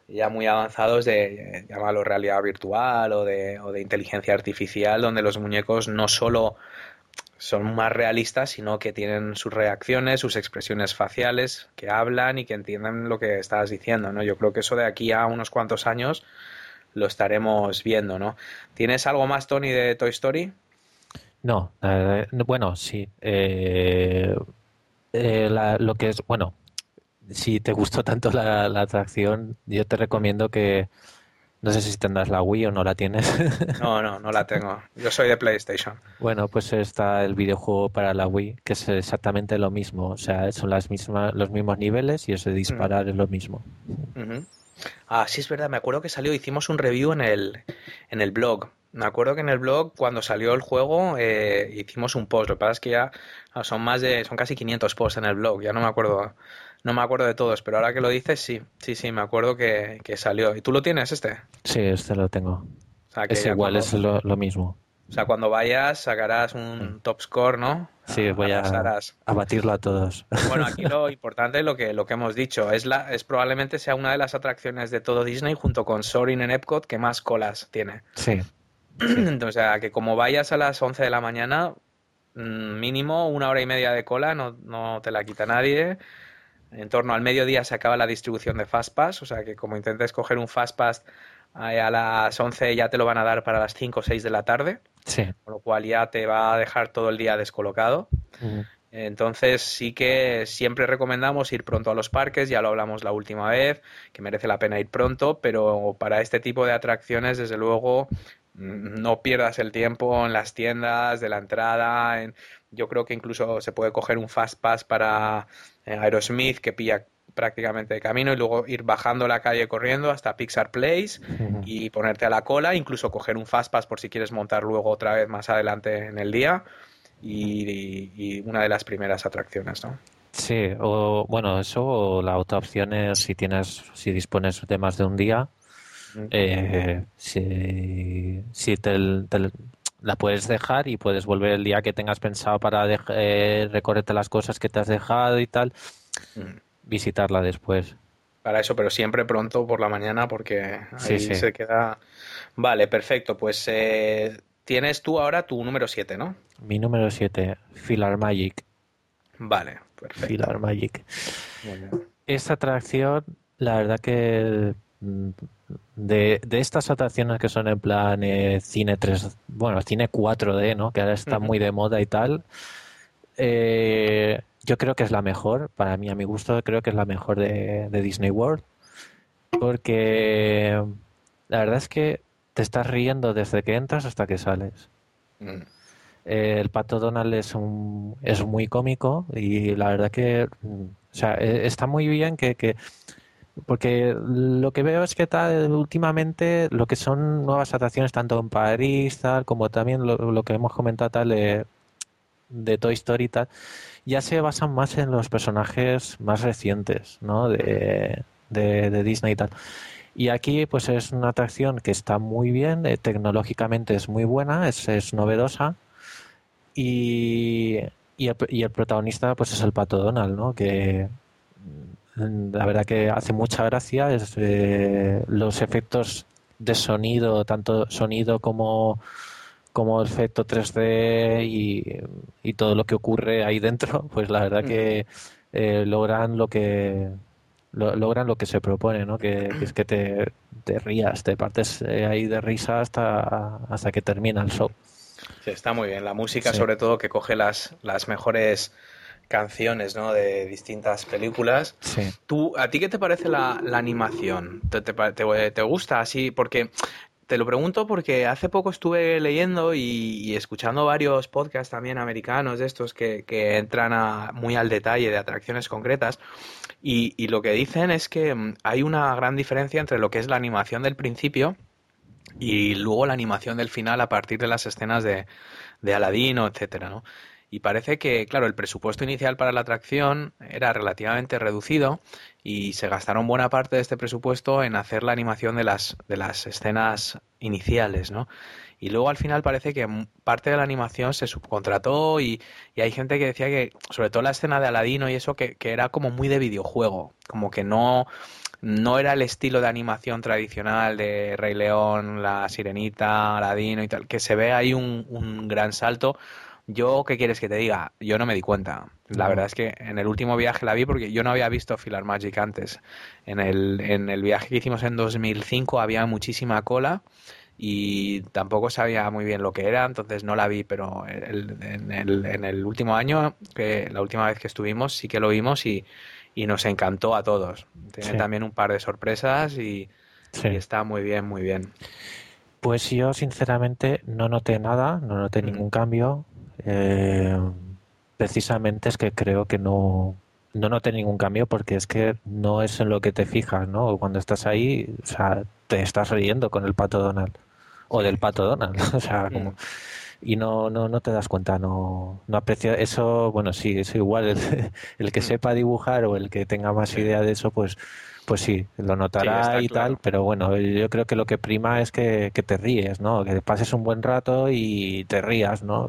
ya muy avanzados de, llamarlo realidad virtual o de, o de inteligencia artificial, donde los muñecos no solo son más realistas, sino que tienen sus reacciones, sus expresiones faciales, que hablan y que entienden lo que estás diciendo, ¿no? Yo creo que eso de aquí a unos cuantos años lo estaremos viendo, ¿no? ¿Tienes algo más, Tony, de Toy Story? No, bueno, sí. Eh, eh, lo que es, bueno, si te gustó tanto la atracción, yo te recomiendo que no sé si tendrás la Wii o no la tienes. No, no, no la tengo. Yo soy de PlayStation. Bueno, pues está el videojuego para la Wii, que es exactamente lo mismo. O sea, son las mismas, los mismos niveles y ese disparar mm. es lo mismo. Ah, sí, es verdad. Me acuerdo que salió, hicimos un review en el, en el blog. Me acuerdo que en el blog, cuando salió el juego, eh, hicimos un post. Lo que pasa es que ya son más de, son casi 500 posts en el blog. Ya no me acuerdo no me acuerdo de todos, pero ahora que lo dices, sí, sí, sí, me acuerdo que, salió. ¿Y tú lo tienes este? Sí, este lo tengo. es igual, es lo, mismo. O sea, cuando vayas sacarás un mm. top score, ¿no? Sí, voy a, a, batirlo a todos. Bueno, aquí lo importante es lo que, lo que hemos dicho. Es, la, es probablemente sea una de las atracciones de todo Disney junto con Soaring en Epcot que más colas tiene. Sí. o sea, que como vayas a las 11 de la mañana, mm, mínimo una hora y media de cola, no, no te la quita nadie. En torno al mediodía se acaba la distribución de Fastpass, o sea que como intentes coger un Fastpass eh, a las 11 ya te lo van a dar para las 5 o 6 de la tarde, sí. con lo cual ya te va a dejar todo el día descolocado. Entonces sí que siempre recomendamos ir pronto a los parques, ya lo hablamos la última vez, que merece la pena ir pronto, pero para este tipo de atracciones, desde luego, no pierdas el tiempo en las tiendas de la entrada. En... Yo creo que incluso se puede coger un Fast Pass para eh, Aerosmith que pilla prácticamente de camino y luego ir bajando la calle corriendo hasta Pixar Place y ponerte a la cola, incluso coger un Fastpass por si quieres montar luego otra vez más adelante en el día y, una de las primeras atracciones, ¿no? Sí, o bueno, eso o la otra opción es si tienes, si dispones de más de un día, eh, si, si te, la puedes dejar y puedes volver el día que tengas pensado para eh, recorrerte las cosas que te has dejado y tal, visitarla después. Para eso, pero siempre pronto por la mañana porque ahí se queda. Vale, perfecto. Pues eh, tienes tú ahora tu número 7, ¿no? Mi número 7, Filar Magic. Vale, perfecto. Filar Magic. Esta atracción, la verdad que mm, de, de, estas atracciones que son en plan eh, cine 3, bueno, cine 4D, ¿no? Que ahora está muy de moda y tal. Eh, yo creo que es la mejor, para mí, a mi gusto, creo que es la mejor de, Disney World. Porque la verdad es que te estás riendo desde que entras hasta que sales. Mm. Eh, el pato Donald es, un, es muy cómico y la verdad que mm, o sea, está muy bien que, que porque lo que veo es que tal, últimamente lo que son nuevas atracciones tanto en París tal como también lo, que hemos comentado tal de, de, Toy Story tal ya se basan más en los personajes más recientes ¿no? de, de, Disney y tal y aquí pues es una atracción que está muy bien eh, tecnológicamente es muy buena es, es novedosa y, y, el, y el protagonista pues es el pato Donald ¿no? que la verdad que hace mucha gracia es, eh, los efectos de sonido, tanto sonido como, como efecto 3D y, todo lo que ocurre ahí dentro, pues la verdad que eh, logran lo que logran lo que se propone, ¿no? Que, es que te, te, rías, te partes eh, ahí de risa hasta, hasta que termina el show. Sí, está muy bien. La música, sobre todo, que coge las, las mejores canciones ¿no? de distintas películas. ¿Tú, ¿A ti qué te parece la, animación? ¿Te, te, gusta así? Porque te lo pregunto porque hace poco estuve leyendo y, escuchando varios podcasts también americanos de estos que, entran muy al detalle de atracciones concretas y, lo que dicen es que mm, hay una gran diferencia entre lo que es la animación del principio y luego la animación del final a partir de las escenas de, de Aladino, etcétera, ¿no? Y parece que, claro, el presupuesto inicial para la atracción era relativamente reducido y se gastaron buena parte de este presupuesto en hacer la animación de las, de las escenas iniciales, ¿no? Y luego al final parece que parte de la animación se subcontrató y, hay gente que decía que, sobre todo la escena de Aladino y eso, que, que era como muy de videojuego, como que no, no era el estilo de animación tradicional de Rey León, La Sirenita, Aladino y tal, que se ve ahí un, un gran salto yo, ¿qué quieres que te diga? Yo no me di cuenta. La verdad es que en el último viaje la vi porque yo no había visto Filar Magic antes. En el, en el viaje que hicimos en 2005 había muchísima cola y tampoco sabía muy bien lo que era, entonces no la vi, pero en, el, en el último año, que la última vez que estuvimos, sí que lo vimos y, nos encantó a todos. Tiene también un par de sorpresas y, está muy bien, muy bien. Pues yo sinceramente no noté nada, no noté ningún cambio. Eh, precisamente es que creo que no, no noté ningún cambio porque es que no es en lo que te fijas, ¿no? Cuando estás ahí, o sea, te estás riendo con el pato Donald o del pato Donald, o sea, como y no, no, no te das cuenta, no, no aprecia eso, bueno, sí, es igual, el, que sepa dibujar o el que tenga más idea de eso, pues pues sí, lo notará y tal, pero bueno, yo creo que lo que prima es que, que te ríes, ¿no? Que pases un buen rato y te rías, ¿no?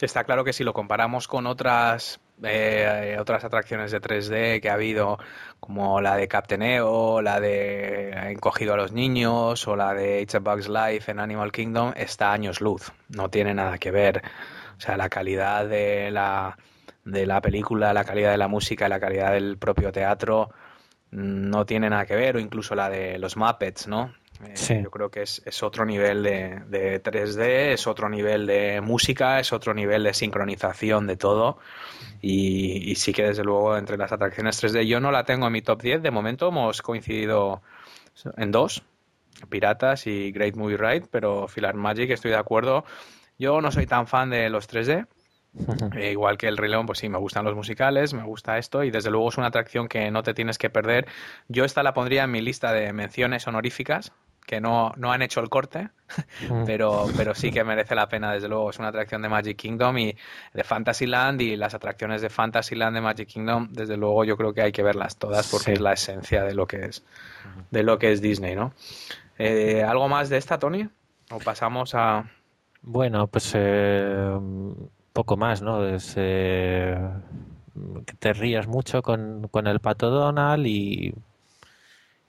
Está claro que si lo comparamos con otras eh, otras atracciones de 3D que ha habido, como la de Captain EO, la de Encogido a los Niños o la de It's a Bug's Life en Animal Kingdom, está años luz. No tiene nada que ver. O sea, la calidad de la, de la película, la calidad de la música, la calidad del propio teatro mm, no tiene nada que ver, o incluso la de los Muppets, ¿no? Eh, yo creo que es, es otro nivel de, de, 3D, es otro nivel de música, es otro nivel de sincronización de todo. Y, sí que desde luego entre las atracciones 3D yo no la tengo en mi top 10. De momento hemos coincidido en dos, Piratas y Great Movie Ride, pero Filar Magic estoy de acuerdo. Yo no soy tan fan de los 3D. Eh, igual que el Rey León, pues sí, me gustan los musicales, me gusta esto y desde luego es una atracción que no te tienes que perder. Yo esta la pondría en mi lista de menciones honoríficas, que no, no han hecho el corte, mm. pero, pero sí que merece la pena, desde luego. Es una atracción de Magic Kingdom y de Fantasyland y las atracciones de Fantasyland de Magic Kingdom, desde luego yo creo que hay que verlas todas porque es la esencia de lo que es, de lo que es Disney, ¿no? Eh, ¿Algo más de esta, Tony? ¿O pasamos a...? Bueno, pues eh, poco más, ¿no? Es, eh, que te rías mucho con, con el pato Donald y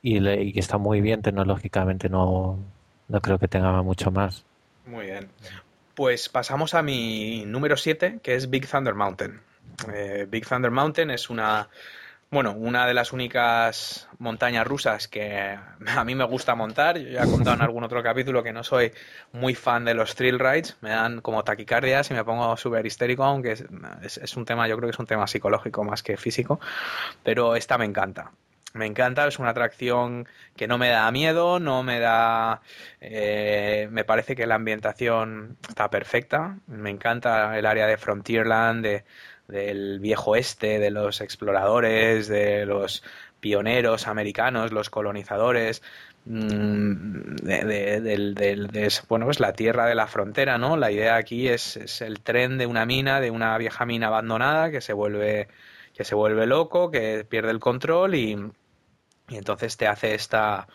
y, que está muy bien tecnológicamente, no, no creo que tenga mucho más. Muy bien. Pues pasamos a mi número 7, que es Big Thunder Mountain. Eh, Big Thunder Mountain es una, bueno, una de las únicas montañas rusas que a mí me gusta montar. Yo ya he contado en algún otro capítulo que no soy muy fan de los thrill rides. Me dan como taquicardias y me pongo súper histérico, aunque es, un tema, yo creo que es un tema psicológico más que físico. Pero esta me encanta. Me encanta, es una atracción que no me da miedo, no me da... Eh, me parece que la ambientación está perfecta. Me encanta el área de Frontierland, de, del viejo este, de los exploradores, de los pioneros americanos, los colonizadores, mm, de, de, bueno, pues la tierra de la frontera, ¿no? La idea aquí es, es el tren de una mina, de una vieja mina abandonada que se vuelve que se vuelve loco, que pierde el control y, y entonces te hace esta,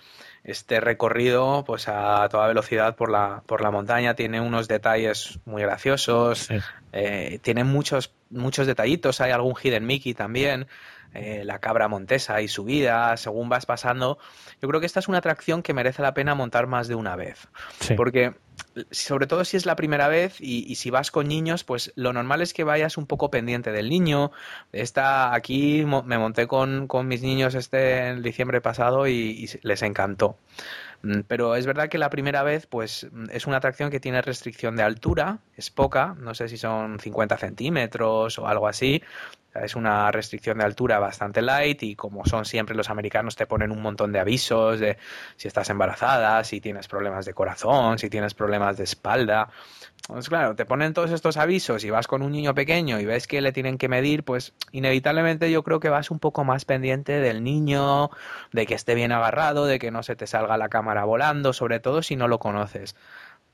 este recorrido pues a toda velocidad por la, por la montaña. Tiene unos detalles muy graciosos, eh, tiene muchos, muchos detallitos, hay algún hidden Mickey también. Eh, la cabra montesa y su vida, según vas pasando. Yo creo que esta es una atracción que merece la pena montar más de una vez. Porque, sobre todo si es la primera vez y, si vas con niños, pues lo normal es que vayas un poco pendiente del niño. Esta, aquí me monté con, mis niños este en diciembre pasado y les encantó. Mm, pero es verdad que la primera vez, pues mm, es una atracción que tiene restricción de altura, es poca, no sé si son 50 centímetros o algo así, es una restricción de altura bastante light y como son siempre los americanos te ponen un montón de avisos de si estás embarazada, si tienes problemas de corazón, si tienes problemas de espalda. Pues claro, te ponen todos estos avisos y vas con un niño pequeño y ves que le tienen que medir, pues inevitablemente yo creo que vas un poco más pendiente del niño, de que esté bien agarrado, de que no se te salga la cámara volando, sobre todo si no lo conoces.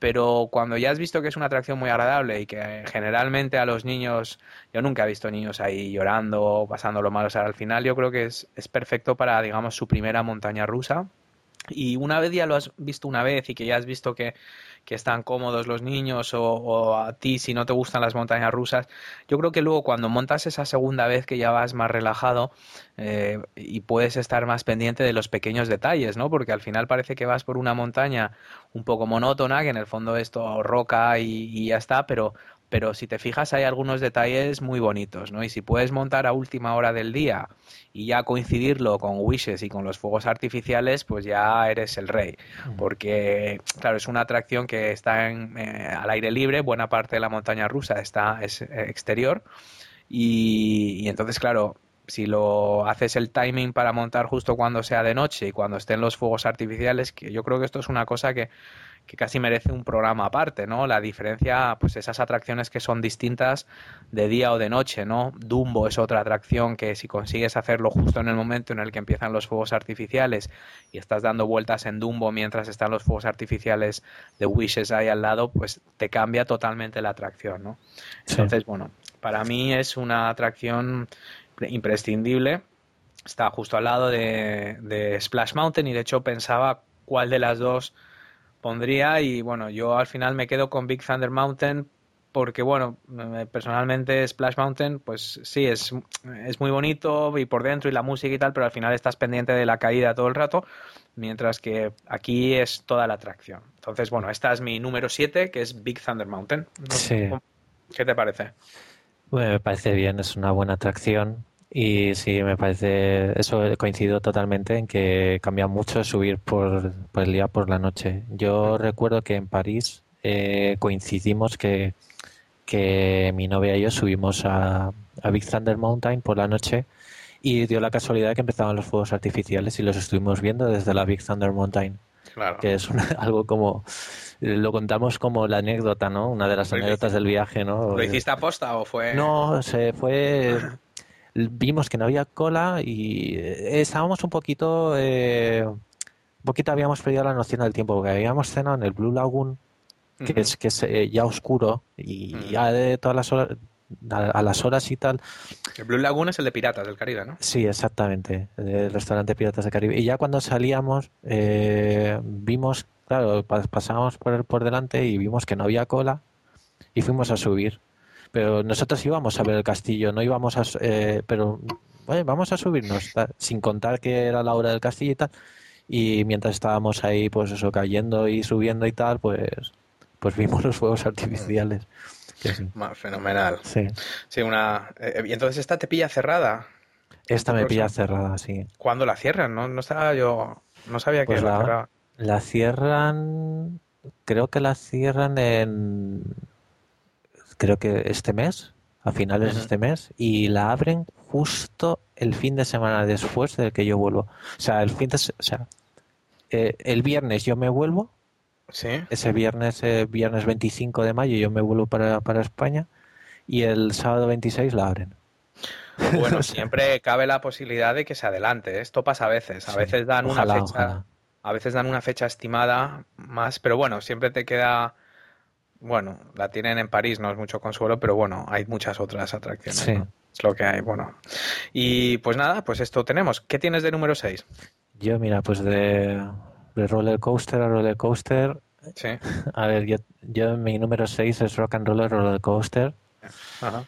Pero cuando ya has visto que es una atracción muy agradable y que generalmente a los niños, yo nunca he visto niños ahí llorando, pasándolo mal, o al final yo creo que es, es perfecto para, digamos, su primera montaña rusa. Y una vez ya lo has visto una vez y que ya has visto que que están cómodos los niños o, a ti si no te gustan las montañas rusas. Yo creo que luego cuando montas esa segunda vez que ya vas más relajado eh, y puedes estar más pendiente de los pequeños detalles, ¿no? Porque al final parece que vas por una montaña un poco monótona, que en el fondo es todo roca y ya está, pero pero si te fijas hay algunos detalles muy bonitos, ¿no? Y si puedes montar a última hora del día y ya coincidirlo con wishes y con los fuegos artificiales, pues ya eres el rey, mm. porque claro, es una atracción que está en, eh, al aire libre, buena parte de la montaña rusa está es eh, exterior y, y entonces claro, si lo haces el timing para montar justo cuando sea de noche y cuando estén los fuegos artificiales, que yo creo que esto es una cosa que que casi merece un programa aparte, ¿no? La diferencia, pues esas atracciones que son distintas de día o de noche, ¿no? Dumbo es otra atracción que si consigues hacerlo justo en el momento en el que empiezan los fuegos artificiales y estás dando vueltas en Dumbo mientras están los fuegos artificiales de Wishes ahí al lado, pues te cambia totalmente la atracción, ¿no? Entonces, bueno, para mí es una atracción imprescindible. Está justo al lado de, de Splash Mountain y de hecho pensaba cuál de las dos pondría y bueno, yo al final me quedo con Big Thunder Mountain porque bueno, personalmente Splash Mountain pues sí, es, es muy bonito y por dentro y la música y tal, pero al final estás pendiente de la caída todo el rato, mientras que aquí es toda la atracción. Entonces, bueno, esta es mi número 7, que es Big Thunder Mountain. ¿Qué te parece? me parece bien, es una buena atracción. Y sí, me parece, eso coincido totalmente en que cambia mucho subir por, el día por la noche. Yo recuerdo que en París eh, coincidimos que, que mi novia y yo subimos a, a Big Thunder Mountain por la noche y dio la casualidad que empezaban los fuegos artificiales y los estuvimos viendo desde la Big Thunder Mountain. Claro. Que es algo como lo contamos como la anécdota, ¿no? Una de las anécdotas del viaje, ¿no? ¿Lo hiciste aposta o fue...? No, se fue vimos que no había cola y eh, estábamos un poquito, eh, un poquito habíamos perdido la noción del tiempo, porque habíamos cenado en el Blue Lagoon, que es que es eh, ya oscuro y ya de todas las horas, a, las horas y tal. El Blue Lagoon es el de Piratas del Caribe, ¿no? Sí, exactamente, el restaurante Piratas del Caribe. Y ya cuando salíamos, vimos, claro, pasábamos por, por delante y vimos que no había cola y fuimos a subir pero nosotros íbamos a ver el castillo, no íbamos a... Eh, pero, bueno, vamos a subirnos, sin contar que era la hora del castillo y tal. Y mientras estábamos ahí, pues eso, cayendo y subiendo y tal, pues, pues vimos los fuegos artificiales. Fenomenal. Sí. Sí, una... Eh, y entonces esta te pilla cerrada. Esta me pilla cerrada, sí. ¿Cuándo la cierran? No, no estaba yo... No sabía que pues la, la cierran... Creo que la cierran en creo que este mes, a finales de este mes, y la abren justo el fin de semana después del que yo vuelvo. O sea, el fin de o sea, eh, el viernes yo me vuelvo. ¿Sí? Ese viernes, eh, viernes 25 de mayo, yo me vuelvo para, para España y el sábado 26 la abren. Bueno, siempre cabe la posibilidad de que se adelante. Esto pasa a veces. A veces dan una fecha, a veces dan una fecha estimada más, pero bueno, siempre te queda bueno, la tienen en París, no es mucho consuelo, pero bueno, hay muchas otras atracciones. Es lo que hay, bueno. Y pues nada, pues esto tenemos. ¿Qué tienes de número 6? Yo, mira, pues de, roller coaster a roller coaster. Sí. A ver, yo, yo mi número 6 es Rock and Roller Roller Coaster. Ajá.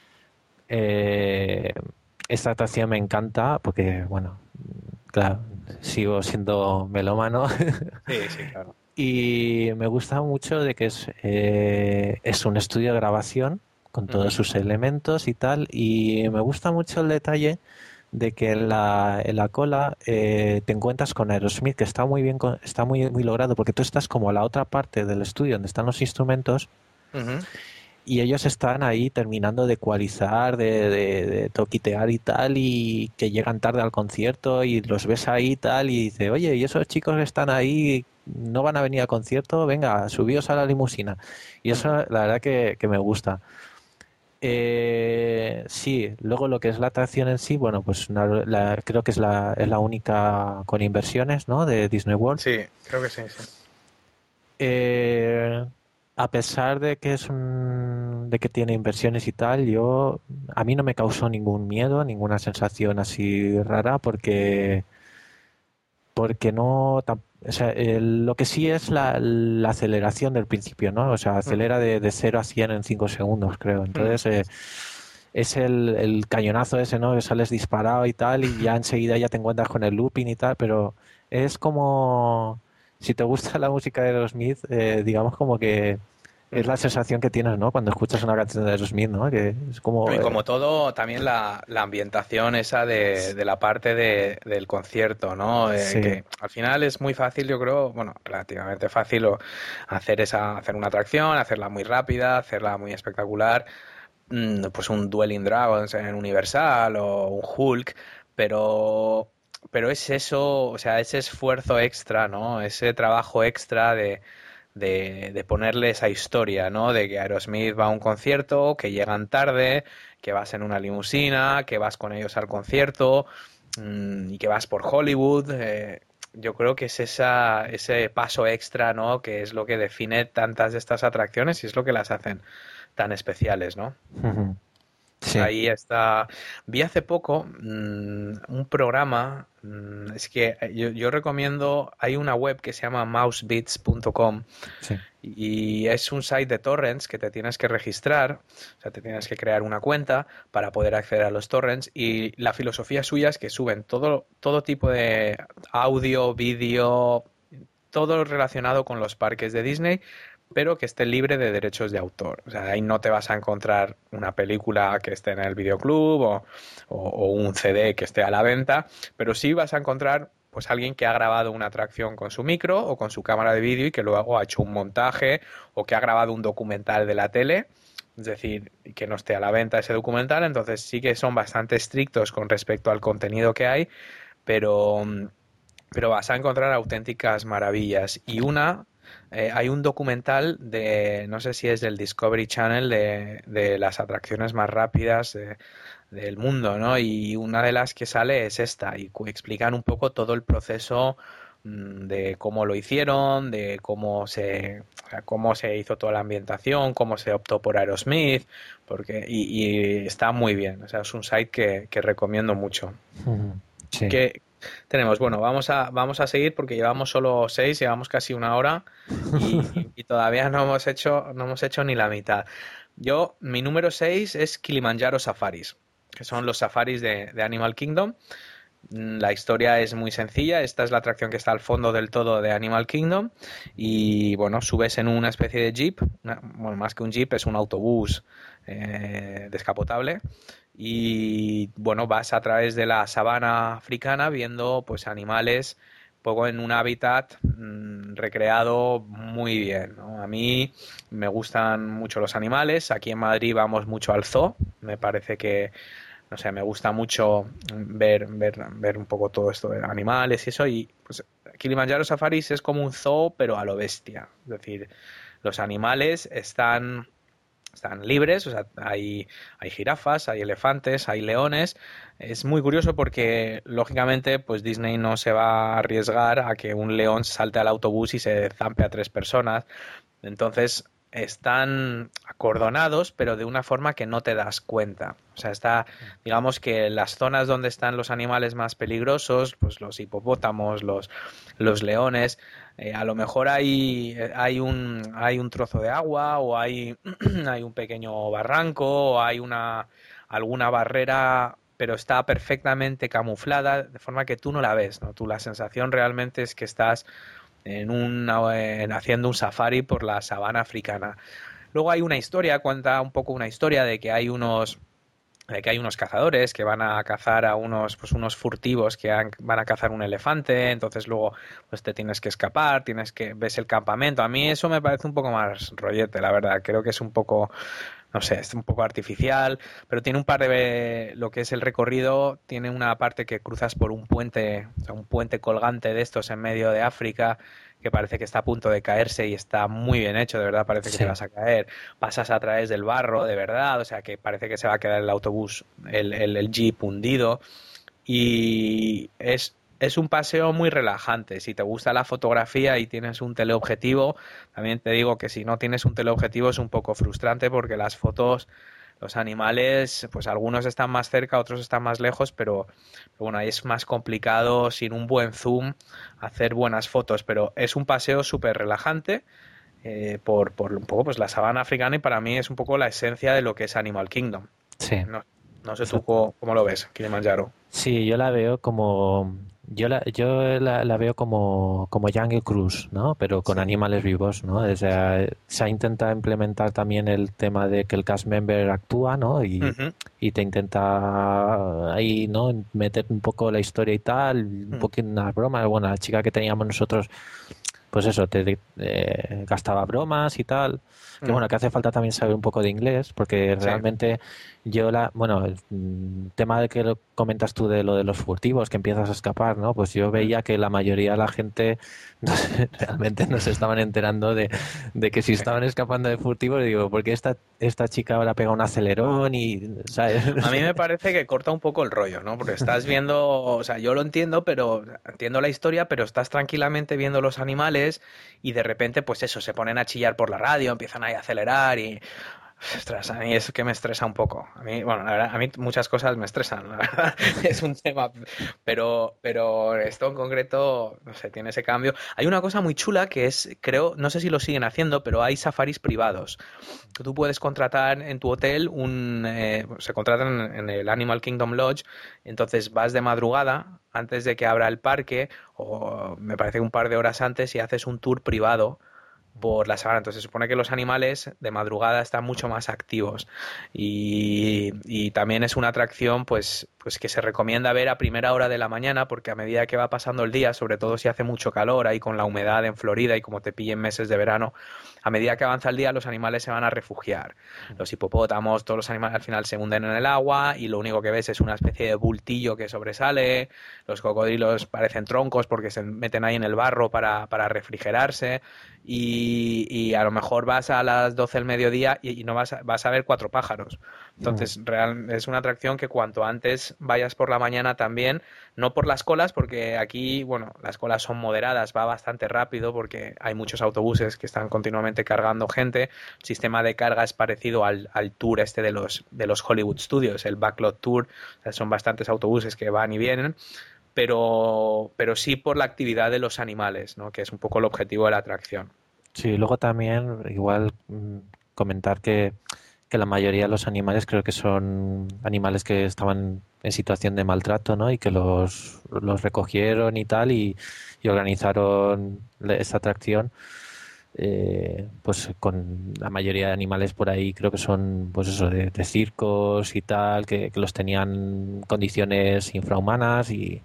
Eh, esta atracción me encanta porque, bueno, claro, sigo siendo melómano. Sí, sí, claro. Y me gusta mucho de que es, eh, es un estudio de grabación con todos sus elementos y tal. Y me gusta mucho el detalle de que en la, en la cola eh, te encuentras con Aerosmith, que está muy bien, está muy, muy logrado, porque tú estás como a la otra parte del estudio donde están los instrumentos. y ellos están ahí terminando de ecualizar, de, de, toquitear y tal, y que llegan tarde al concierto y los ves ahí y tal, y dice, oye, ¿y esos chicos que están ahí no van a venir al concierto? Venga, subíos a la limusina. Y eso la verdad que, me gusta. Eh, sí, luego lo que es la atracción en sí, bueno, pues creo que es la, es la única con inversiones, ¿no? De Disney World. Sí, creo que sí. sí. Eh, a pesar de que es un, de que tiene inversiones y tal, yo a mí no me causó ningún miedo, ninguna sensación así rara, porque porque no o sea, lo que sí es la, aceleración del principio, ¿no? O sea, acelera de, de 0 a 100 en 5 segundos, creo. Entonces, eh, es el, el, cañonazo ese, ¿no? Que sales disparado y tal, y ya enseguida ya te encuentras con el looping y tal, pero es como si te gusta la música de Aerosmith, eh, digamos como que es la sensación que tienes, ¿no? Cuando escuchas una canción de Aerosmith, ¿no? Que es como... Y como todo, también la, ambientación esa de, la parte del concierto, ¿no? Eh, que al final es muy fácil, yo creo, bueno, relativamente fácil hacer, esa, hacer una atracción, hacerla muy rápida, hacerla muy espectacular, mm, pues un Dueling Dragons en Universal o un Hulk, pero pero es eso, o sea, ese esfuerzo extra, ¿no? Ese trabajo extra de, de, ponerle esa historia, ¿no? De que Aerosmith va a un concierto, que llegan tarde, que vas en una limusina, que vas con ellos al concierto mm, y que vas por Hollywood. Eh, yo creo que es esa, ese paso extra, ¿no? Que es lo que define tantas de estas atracciones y es lo que las hacen tan especiales, ¿no? Ahí está. Vi hace poco mm, un programa, mm, es que eh, yo, recomiendo, hay una web que se llama mousebits.com y es un site de torrents que te tienes que registrar, o sea, te tienes que crear una cuenta para poder acceder a los torrents y la filosofía suya es que suben todo, todo tipo de audio, vídeo, todo relacionado con los parques de Disney pero que esté libre de derechos de autor. O sea, ahí no te vas a encontrar una película que esté en el videoclub o, o, un CD que esté a la venta, pero sí vas a encontrar pues alguien que ha grabado una atracción con su micro o con su cámara de vídeo y que luego ha hecho un montaje o que ha grabado un documental de la tele, es decir, que no esté a la venta ese documental, entonces sí que son bastante estrictos con respecto al contenido que hay, pero pero vas a encontrar auténticas maravillas y una eh, hay un documental de, no sé si es del Discovery Channel, de, las atracciones más rápidas del mundo, ¿no? Y una de las que sale es esta, y explican un poco todo el proceso mm, de cómo lo hicieron, de cómo se, cómo se hizo toda la ambientación, cómo se optó por Aerosmith, porque, y, está muy bien, o sea, es un site que, que recomiendo mucho. Sí tenemos? Bueno, vamos a, vamos a seguir porque llevamos solo seis, llevamos casi una hora y, todavía no hemos, hecho, no hemos hecho ni la mitad. Yo, mi número seis es Kilimanjaro Safaris, que son los safaris de, Animal Kingdom. Mm, la historia es muy sencilla. Esta es la atracción que está al fondo del todo de Animal Kingdom. Y bueno, subes en una especie de jeep. bueno, más que un jeep, es un autobús eh, descapotable y bueno, vas a través de la sabana africana viendo pues animales poco en un hábitat mm, recreado muy bien. A mí me gustan mucho los animales. Aquí en Madrid vamos mucho al zoo. Me parece que, no sé, me gusta mucho ver, ver, ver un poco todo esto de animales y eso. Y pues Kilimanjaro Safaris es como un zoo, pero a lo bestia. Es decir, los animales están están libres, o sea, hay, hay jirafas, hay elefantes, hay leones. Es muy curioso porque, lógicamente, pues Disney no se va a arriesgar a que un león salte al autobús y se zampe a tres personas. Entonces, están acordonados, pero de una forma que no te das cuenta. O sea, está, digamos que las zonas donde están los animales más peligrosos, pues los hipopótamos, los, los leones, eh, a lo mejor hay, hay, un, hay un trozo de agua o hay, hay un pequeño barranco o hay una, alguna barrera pero está perfectamente camuflada de forma que tú no la ves, ¿no? Tú la sensación realmente es que estás en un, haciendo un safari por la sabana africana. Luego hay una historia, cuenta un poco una historia de que hay unos de que hay unos cazadores que van a cazar a unos pues unos furtivos que van a cazar un elefante entonces luego pues te tienes que escapar tienes que ves el campamento. A mí eso me parece un poco más rollete la verdad. Creo que es un poco no sé, es un poco artificial, pero tiene un par de lo que es el recorrido, tiene una parte que cruzas por un puente, un puente colgante de estos en medio de África que parece que está a punto de caerse y está muy bien hecho, de verdad parece que te vas a caer. Pasas a través del barro, de verdad, o sea que parece que se va a quedar el autobús, el, el, jeep hundido. Y es, es un paseo muy relajante. Si te gusta la fotografía y tienes un teleobjetivo, también te digo que si no tienes un teleobjetivo es un poco frustrante porque las fotos los animales, pues algunos están más cerca, otros están más lejos, pero, bueno, ahí es más complicado sin un buen zoom hacer buenas fotos, pero es un paseo súper relajante. Eh, por, por, un poco pues la sabana africana y para mí es un poco la esencia de lo que es Animal Kingdom. Sí. No, no sé tú cómo, cómo, lo ves, Kilimanjaro. Sí, yo la veo como yo la, yo la, veo como, como Jungle Cruise, ¿no? Pero con animales vivos, ¿no? O sea, se ha intentado implementar también el tema de que el cast member actúa, ¿no? Y, y te intenta ahí, ¿no? Meter un poco la historia y tal, un mm. poquito unas bromas. Bueno, la chica que teníamos nosotros, pues eso, te eh, gastaba bromas y tal. Que mm. bueno, que hace falta también saber un poco de inglés, porque realmente yo la, bueno, el mm, tema de que lo comentas tú de lo de los furtivos, que empiezas a escapar, ¿no? Pues yo veía que la mayoría de la gente realmente no se estaban enterando de, que si estaban escapando de furtivos, digo, porque esta, esta chica ahora pega un acelerón y, ¿sabes? A mí me parece que corta un poco el rollo, ¿no? Porque estás viendo, o sea, yo lo entiendo, pero entiendo la historia, pero estás tranquilamente viendo los animales y de repente, pues eso, se ponen a chillar por la radio, empiezan a acelerar y Ostras, a es que me estresa un poco. A mí, bueno, la verdad, a mí muchas cosas me estresan, la verdad. es un tema, pero, pero esto en concreto, no sé, tiene ese cambio. Hay una cosa muy chula que es, creo, no sé si lo siguen haciendo, pero hay safaris privados. Tú puedes contratar en tu hotel un, eh, se contratan en el Animal Kingdom Lodge, entonces vas de madrugada antes de que abra el parque, o me parece un par de horas antes, y haces un tour privado por la sabana. Entonces se supone que los animales de madrugada están mucho más activos y, y, también es una atracción pues, pues que se recomienda ver a primera hora de la mañana porque a medida que va pasando el día, sobre todo si hace mucho calor ahí con la humedad en Florida y como te pillen meses de verano, a medida que avanza el día los animales se van a refugiar. Los hipopótamos, todos los animales al final se hunden en el agua y lo único que ves es una especie de bultillo que sobresale, los cocodrilos parecen troncos porque se meten ahí en el barro para, para refrigerarse y, a lo mejor vas a las 12 del mediodía y, no vas a, vas a ver cuatro pájaros. Entonces, real, es una atracción que cuanto antes vayas por la mañana también, no por las colas, porque aquí, bueno, las colas son moderadas, va bastante rápido porque hay muchos autobuses que están continuamente cargando gente. El sistema de carga es parecido al, al tour este de los, de los Hollywood Studios, el Backlot Tour. son bastantes autobuses que van y vienen pero, pero sí por la actividad de los animales, ¿no? que es un poco el objetivo de la atracción. Sí, luego también igual mm, comentar que, que la mayoría de los animales creo que son animales que estaban en situación de maltrato, ¿no? Y que los, los recogieron y tal y, y organizaron esta atracción. Eh, pues con la mayoría de animales por ahí creo que son pues eso de, circos y tal que, los tenían condiciones infrahumanas y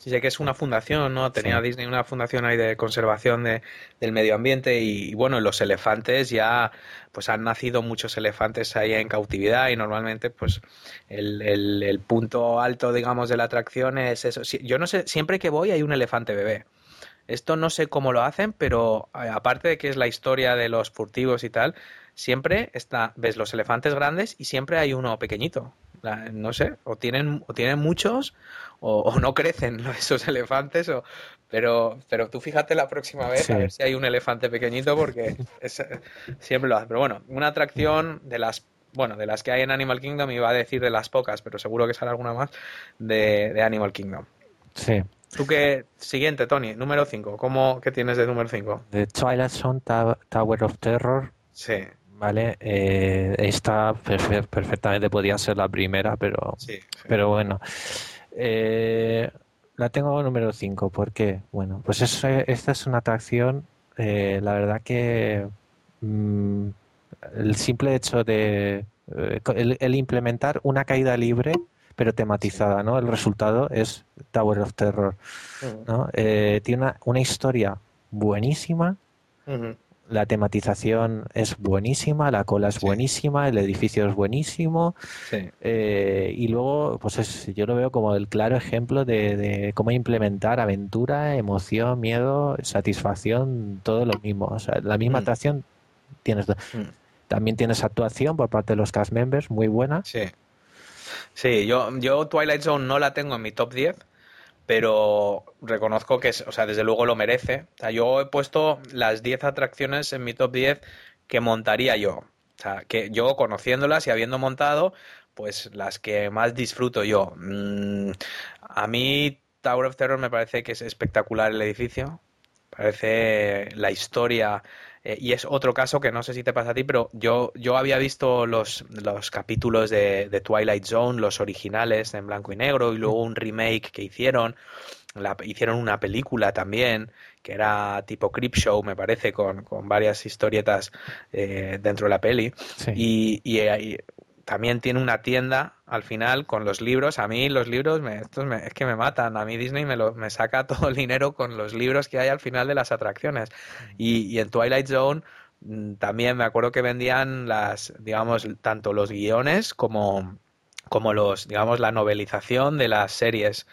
sí sé que es una fundación no tenía Disney una fundación ahí de conservación de, del medio ambiente y, bueno los elefantes ya pues han nacido muchos elefantes ahí en cautividad y normalmente pues el, el, el punto alto digamos de la atracción es eso. Yo no sé siempre que voy hay un elefante bebé. Esto no sé cómo lo hacen, pero eh, aparte de que es la historia de los furtivos y tal, siempre está, ves los elefantes grandes y siempre hay uno pequeñito. No sé, o tienen, o tienen muchos o, no crecen esos elefantes, o, pero, pero tú fíjate la próxima vez a ver si hay un elefante pequeñito porque siempre lo hace. Pero bueno, una atracción de las bueno, de las que hay en Animal Kingdom, iba a decir de las pocas, pero seguro que sale alguna más de, de Animal Kingdom. Sí. ¿Tú qué? Siguiente, Tony, número 5. ¿Cómo, ¿Qué tienes de número 5? The Twilight Zone Tower of Terror. Sí. Vale, eh, esta perfectamente podría ser la primera, pero, pero bueno. Eh, la tengo número 5, ¿por qué? Bueno, pues esta es una atracción, eh, la verdad que mm, el simple hecho de eh, el, implementar una caída libre pero tematizada, ¿no? El resultado es Tower of Terror, ¿no? Eh, tiene una, historia buenísima, la tematización es buenísima, la cola es buenísima, el edificio es buenísimo. Eh, y luego, pues es, yo lo veo como el claro ejemplo de, cómo implementar aventura, emoción, miedo, satisfacción, todo lo mismo. O sea, la misma mm. atracción tienes. Mm. También tienes actuación por parte de los cast members, muy buena. Sí. Sí, yo, yo Twilight Zone no la tengo en mi top 10, pero reconozco que, o sea, desde luego lo merece. O sea, yo he puesto las 10 atracciones en mi top 10 que montaría yo. O sea, que yo conociéndolas y habiendo montado, pues las que más disfruto yo. Mm, a mí Tower of Terror me parece que es espectacular el edificio. Parece la historia eh, y es otro caso que no sé si te pasa a ti, pero yo, yo había visto los, los capítulos de, Twilight Zone, los originales en blanco y negro, y luego un remake que hicieron. La, hicieron una película también que era tipo Creep Show, me parece, con, con varias historietas eh, dentro de la peli. Y, y, y, también tiene una tienda al final con los libros. A mí los libros me, estos me, es que me matan. A mí Disney me, lo, me saca todo el dinero con los libros que hay al final de las atracciones. Y, y en Twilight Zone mm, también me acuerdo que vendían las, digamos, tanto los guiones como, como los, digamos, la novelización de las series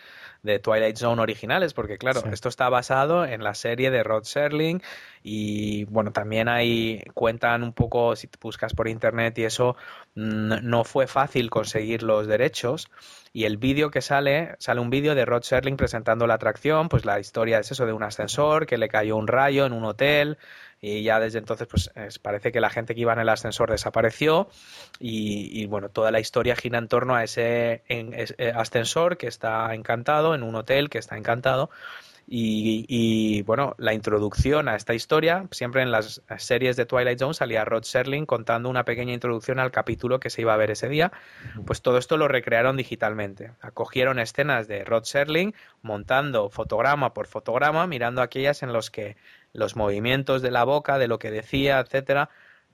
de Twilight Zone originales, porque claro, esto está basado en la serie de Rod Serling y bueno, también ahí cuentan un poco, si te buscas por internet y eso, no fue fácil conseguir los derechos. Y el vídeo que sale, sale un vídeo de Rod Serling presentando la atracción, pues la historia es eso de un ascensor que le cayó un rayo en un hotel y ya desde entonces pues parece que la gente que iba en el ascensor desapareció y, bueno, toda la historia gira en torno a ese, eh, ascensor que está encantado, en un hotel que está encantado y, bueno, la introducción a esta historia, siempre en las series de Twilight Zone salía Rod Serling contando una pequeña introducción al capítulo que se iba a ver ese día. Pues todo esto lo recrearon digitalmente. Acogieron escenas de Rod Serling montando fotograma por fotograma, mirando aquellas en los que los movimientos de la boca, de lo que decía, etcétera,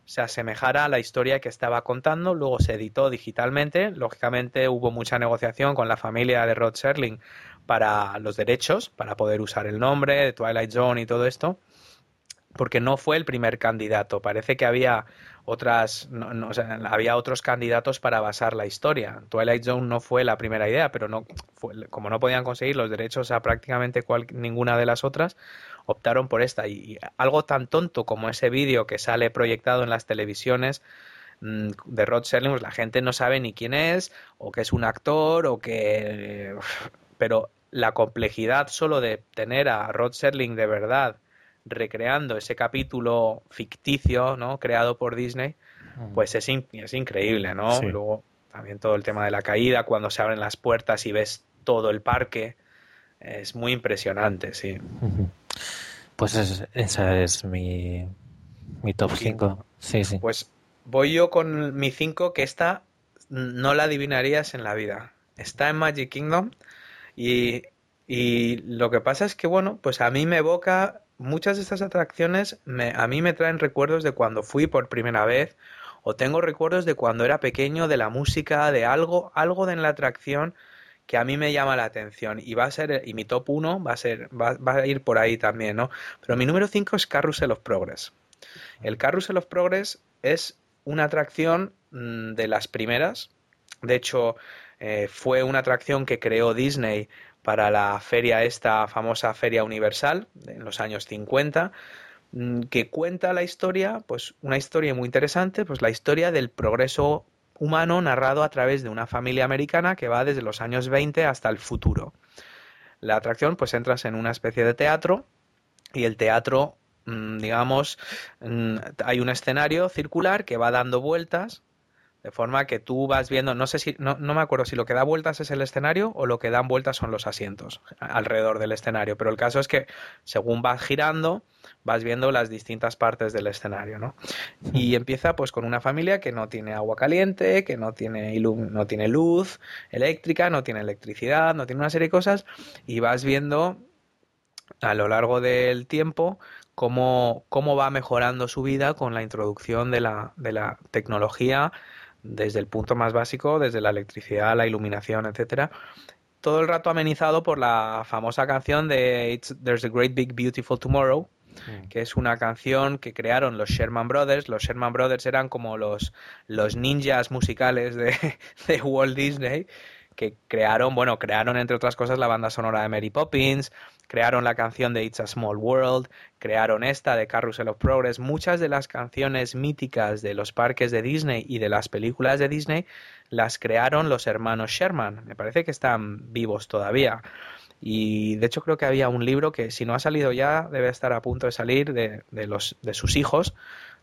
se asemejara a la historia que estaba contando. Luego se editó digitalmente. Lógicamente hubo mucha negociación con la familia de Rod Serling para los derechos, para poder usar el nombre de Twilight Zone y todo esto, porque no fue el primer candidato. Parece que había otras, no, había otros candidatos para basar la historia. Twilight Zone no fue la primera idea, pero no, como no podían conseguir los derechos a prácticamente ninguna de las otras, optaron por esta. Y, algo tan tonto como ese vídeo que sale proyectado en las televisiones mm, de Rod Serling, pues la gente no sabe ni quién es, o que es un actor, o que... Pero la complejidad solo de tener a Rod Serling de verdad recreando ese capítulo ficticio, ¿no? Creado por Disney, pues es, es increíble, ¿no? Luego también todo el tema de la caída, cuando se abren las puertas y ves todo el parque, es muy impresionante, sí. Pues esa es mi, mi top 5. Sí, sí. Pues voy yo con mi 5, que esta no la adivinarías en la vida. Está en Magic Kingdom y, y lo que pasa es que, bueno, pues a mí me evoca muchas de estas atracciones me, a mí me traen recuerdos de cuando fui por primera vez o tengo recuerdos de cuando era pequeño, de la música, de algo, algo de la atracción que a mí me llama la atención y va a ser, y mi top 1 va a ser, va, a ir por ahí también, ¿no? Pero mi número 5 es Carrusel of Progress. El Carrusel of Progress es una atracción mm, de las primeras, de hecho eh, fue una atracción que creó Disney para la feria, esta famosa Feria Universal, en los años 50, mm, que cuenta la historia, pues una historia muy interesante, pues la historia del progreso humano narrado a través de una familia americana que va desde los años 20 hasta el futuro. La atracción, pues entras en una especie de teatro y el teatro, mm, digamos, mm, hay un escenario circular que va dando vueltas de forma que tú vas viendo, no sé si, no, no, me acuerdo si lo que da vueltas es el escenario o lo que dan vueltas son los asientos alrededor del escenario, pero el caso es que según vas girando, vas viendo las distintas partes del escenario, ¿no? Y empieza pues con una familia que no tiene agua caliente, que no tiene, no tiene luz eléctrica, no tiene electricidad, no tiene una serie de cosas, y vas viendo a lo largo del tiempo cómo, cómo va mejorando su vida con la introducción de la, de la tecnología desde el punto más básico, desde la electricidad, la iluminación, etcétera, todo el rato amenizado por la famosa canción de There's a Great Big Beautiful Tomorrow, mm. que es una canción que crearon los Sherman Brothers. Los Sherman Brothers eran como los, los ninjas musicales de, de Walt Disney que crearon, bueno, crearon entre otras cosas la banda sonora de Mary Poppins, crearon la canción de It's a Small World, crearon esta de Carousel of Progress, muchas de las canciones míticas de los parques de Disney y de las películas de Disney las crearon los hermanos Sherman, me parece que están vivos todavía. Y de hecho creo que había un libro que si no ha salido ya debe estar a punto de salir de, de los, de sus hijos,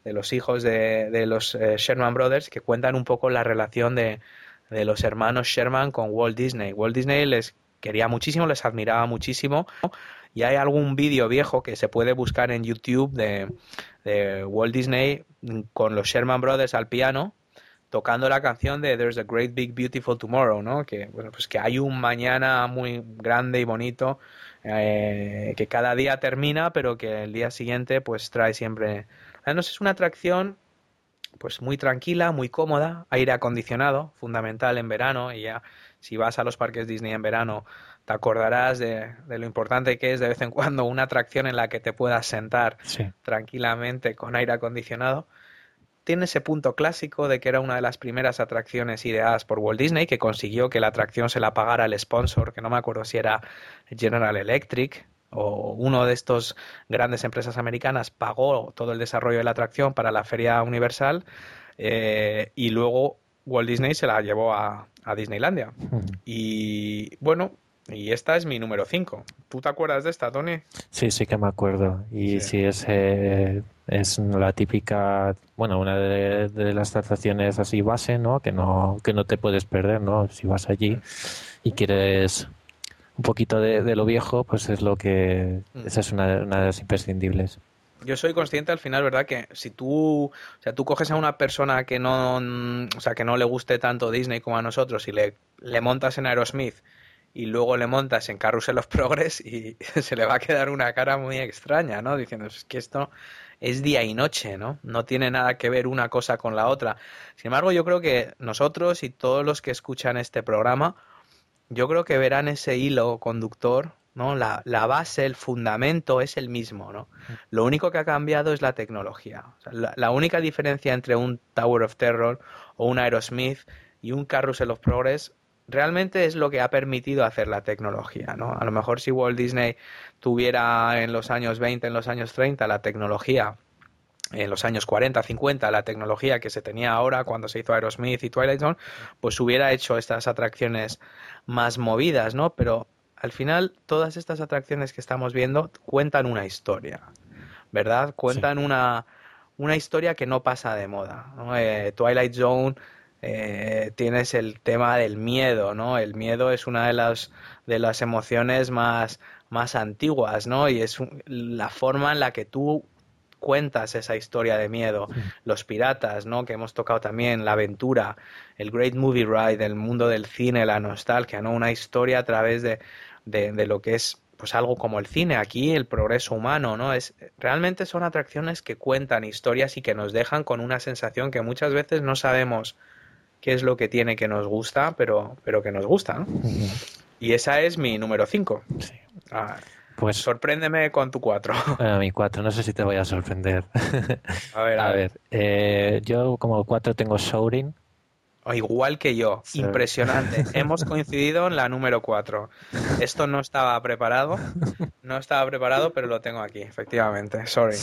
de los hijos de, de los eh, Sherman Brothers, que cuentan un poco la relación de, de los hermanos Sherman con Walt Disney. Walt Disney les quería muchísimo, les admiraba muchísimo. Y hay algún vídeo viejo que se puede buscar en YouTube de, Walt Disney con los Sherman Brothers al piano tocando la canción de There's a Great Big Beautiful Tomorrow, ¿no? Que bueno, pues que hay un mañana muy grande y bonito eh, que cada día termina, pero que el día siguiente pues trae siempre. Además es una atracción pues muy tranquila, muy cómoda, aire acondicionado, fundamental en verano, y ya si vas a los parques Disney en verano te acordarás de, lo importante que es de vez en cuando una atracción en la que te puedas sentar tranquilamente con aire acondicionado. Tiene ese punto clásico de que era una de las primeras atracciones ideadas por Walt Disney, que consiguió que la atracción se la pagara el sponsor, que no me acuerdo si era General Electric, o uno de estos grandes empresas americanas pagó todo el desarrollo de la atracción para la Feria Universal eh, y luego Walt Disney se la llevó a, Disneylandia. Y bueno, y esta es mi número 5. ¿Tú te acuerdas de esta, Tony? Sí, sí que me acuerdo. Y sí, es, eh, es la típica, bueno, una de, de, las atracciones así base, ¿no? Que no que no te puedes perder, ¿no? Si vas allí y quieres un poquito de, lo viejo, pues es lo que. Mm. Esa es una, de las imprescindibles. Yo soy consciente al final, ¿verdad? Que si tú, o sea, tú coges a una persona que no, o sea, que no le guste tanto Disney como a nosotros y le, le montas en Aerosmith y luego le montas en Carrusel of Progress y se le va a quedar una cara muy extraña, ¿no? Diciendo, es que esto es día y noche, ¿no? No tiene nada que ver una cosa con la otra. Sin embargo, yo creo que nosotros y todos los que escuchan este programa, yo creo que verán ese hilo conductor, ¿no? La, base, el fundamento es el mismo, ¿no? Lo único que ha cambiado es la tecnología. la, única diferencia entre un Tower of Terror o un Aerosmith y un Carrusel of Progress realmente es lo que ha permitido hacer la tecnología, ¿no? A lo mejor si Walt Disney tuviera en los años 20, en los años 30 la tecnología en los años 40, 50, la tecnología que se tenía ahora cuando se hizo Aerosmith y Twilight Zone, pues hubiera hecho estas atracciones más movidas, ¿no? Pero al final todas estas atracciones que estamos viendo cuentan una historia, ¿verdad? Cuentan una, una historia que no pasa de moda. Eh, Twilight Zone eh, tienes el tema del miedo, ¿no? El miedo es una de las, de las emociones más, más antiguas, ¿no? Y es la forma en la que tú cuentas esa historia de miedo. Los piratas, ¿no? Que hemos tocado también, la aventura, el Great Movie Ride, el mundo del cine, la nostalgia, ¿no? Una historia a través de, de, lo que es pues algo como el cine, aquí el progreso humano, ¿no? Es realmente son atracciones que cuentan historias y que nos dejan con una sensación que muchas veces no sabemos qué es lo que tiene que nos gusta, pero, pero que nos gusta, ¿no? Y esa es mi número 5. Sí. Ah, pues sorpréndeme con tu 4. Bueno, mi 4, no sé si te voy a sorprender. A ver, a, ver. Eh, yo como 4 tengo Shouting. Oh, igual que yo, impresionante. Hemos coincidido en la número 4. Esto no estaba preparado, no estaba preparado, pero lo tengo aquí, efectivamente. Sorry.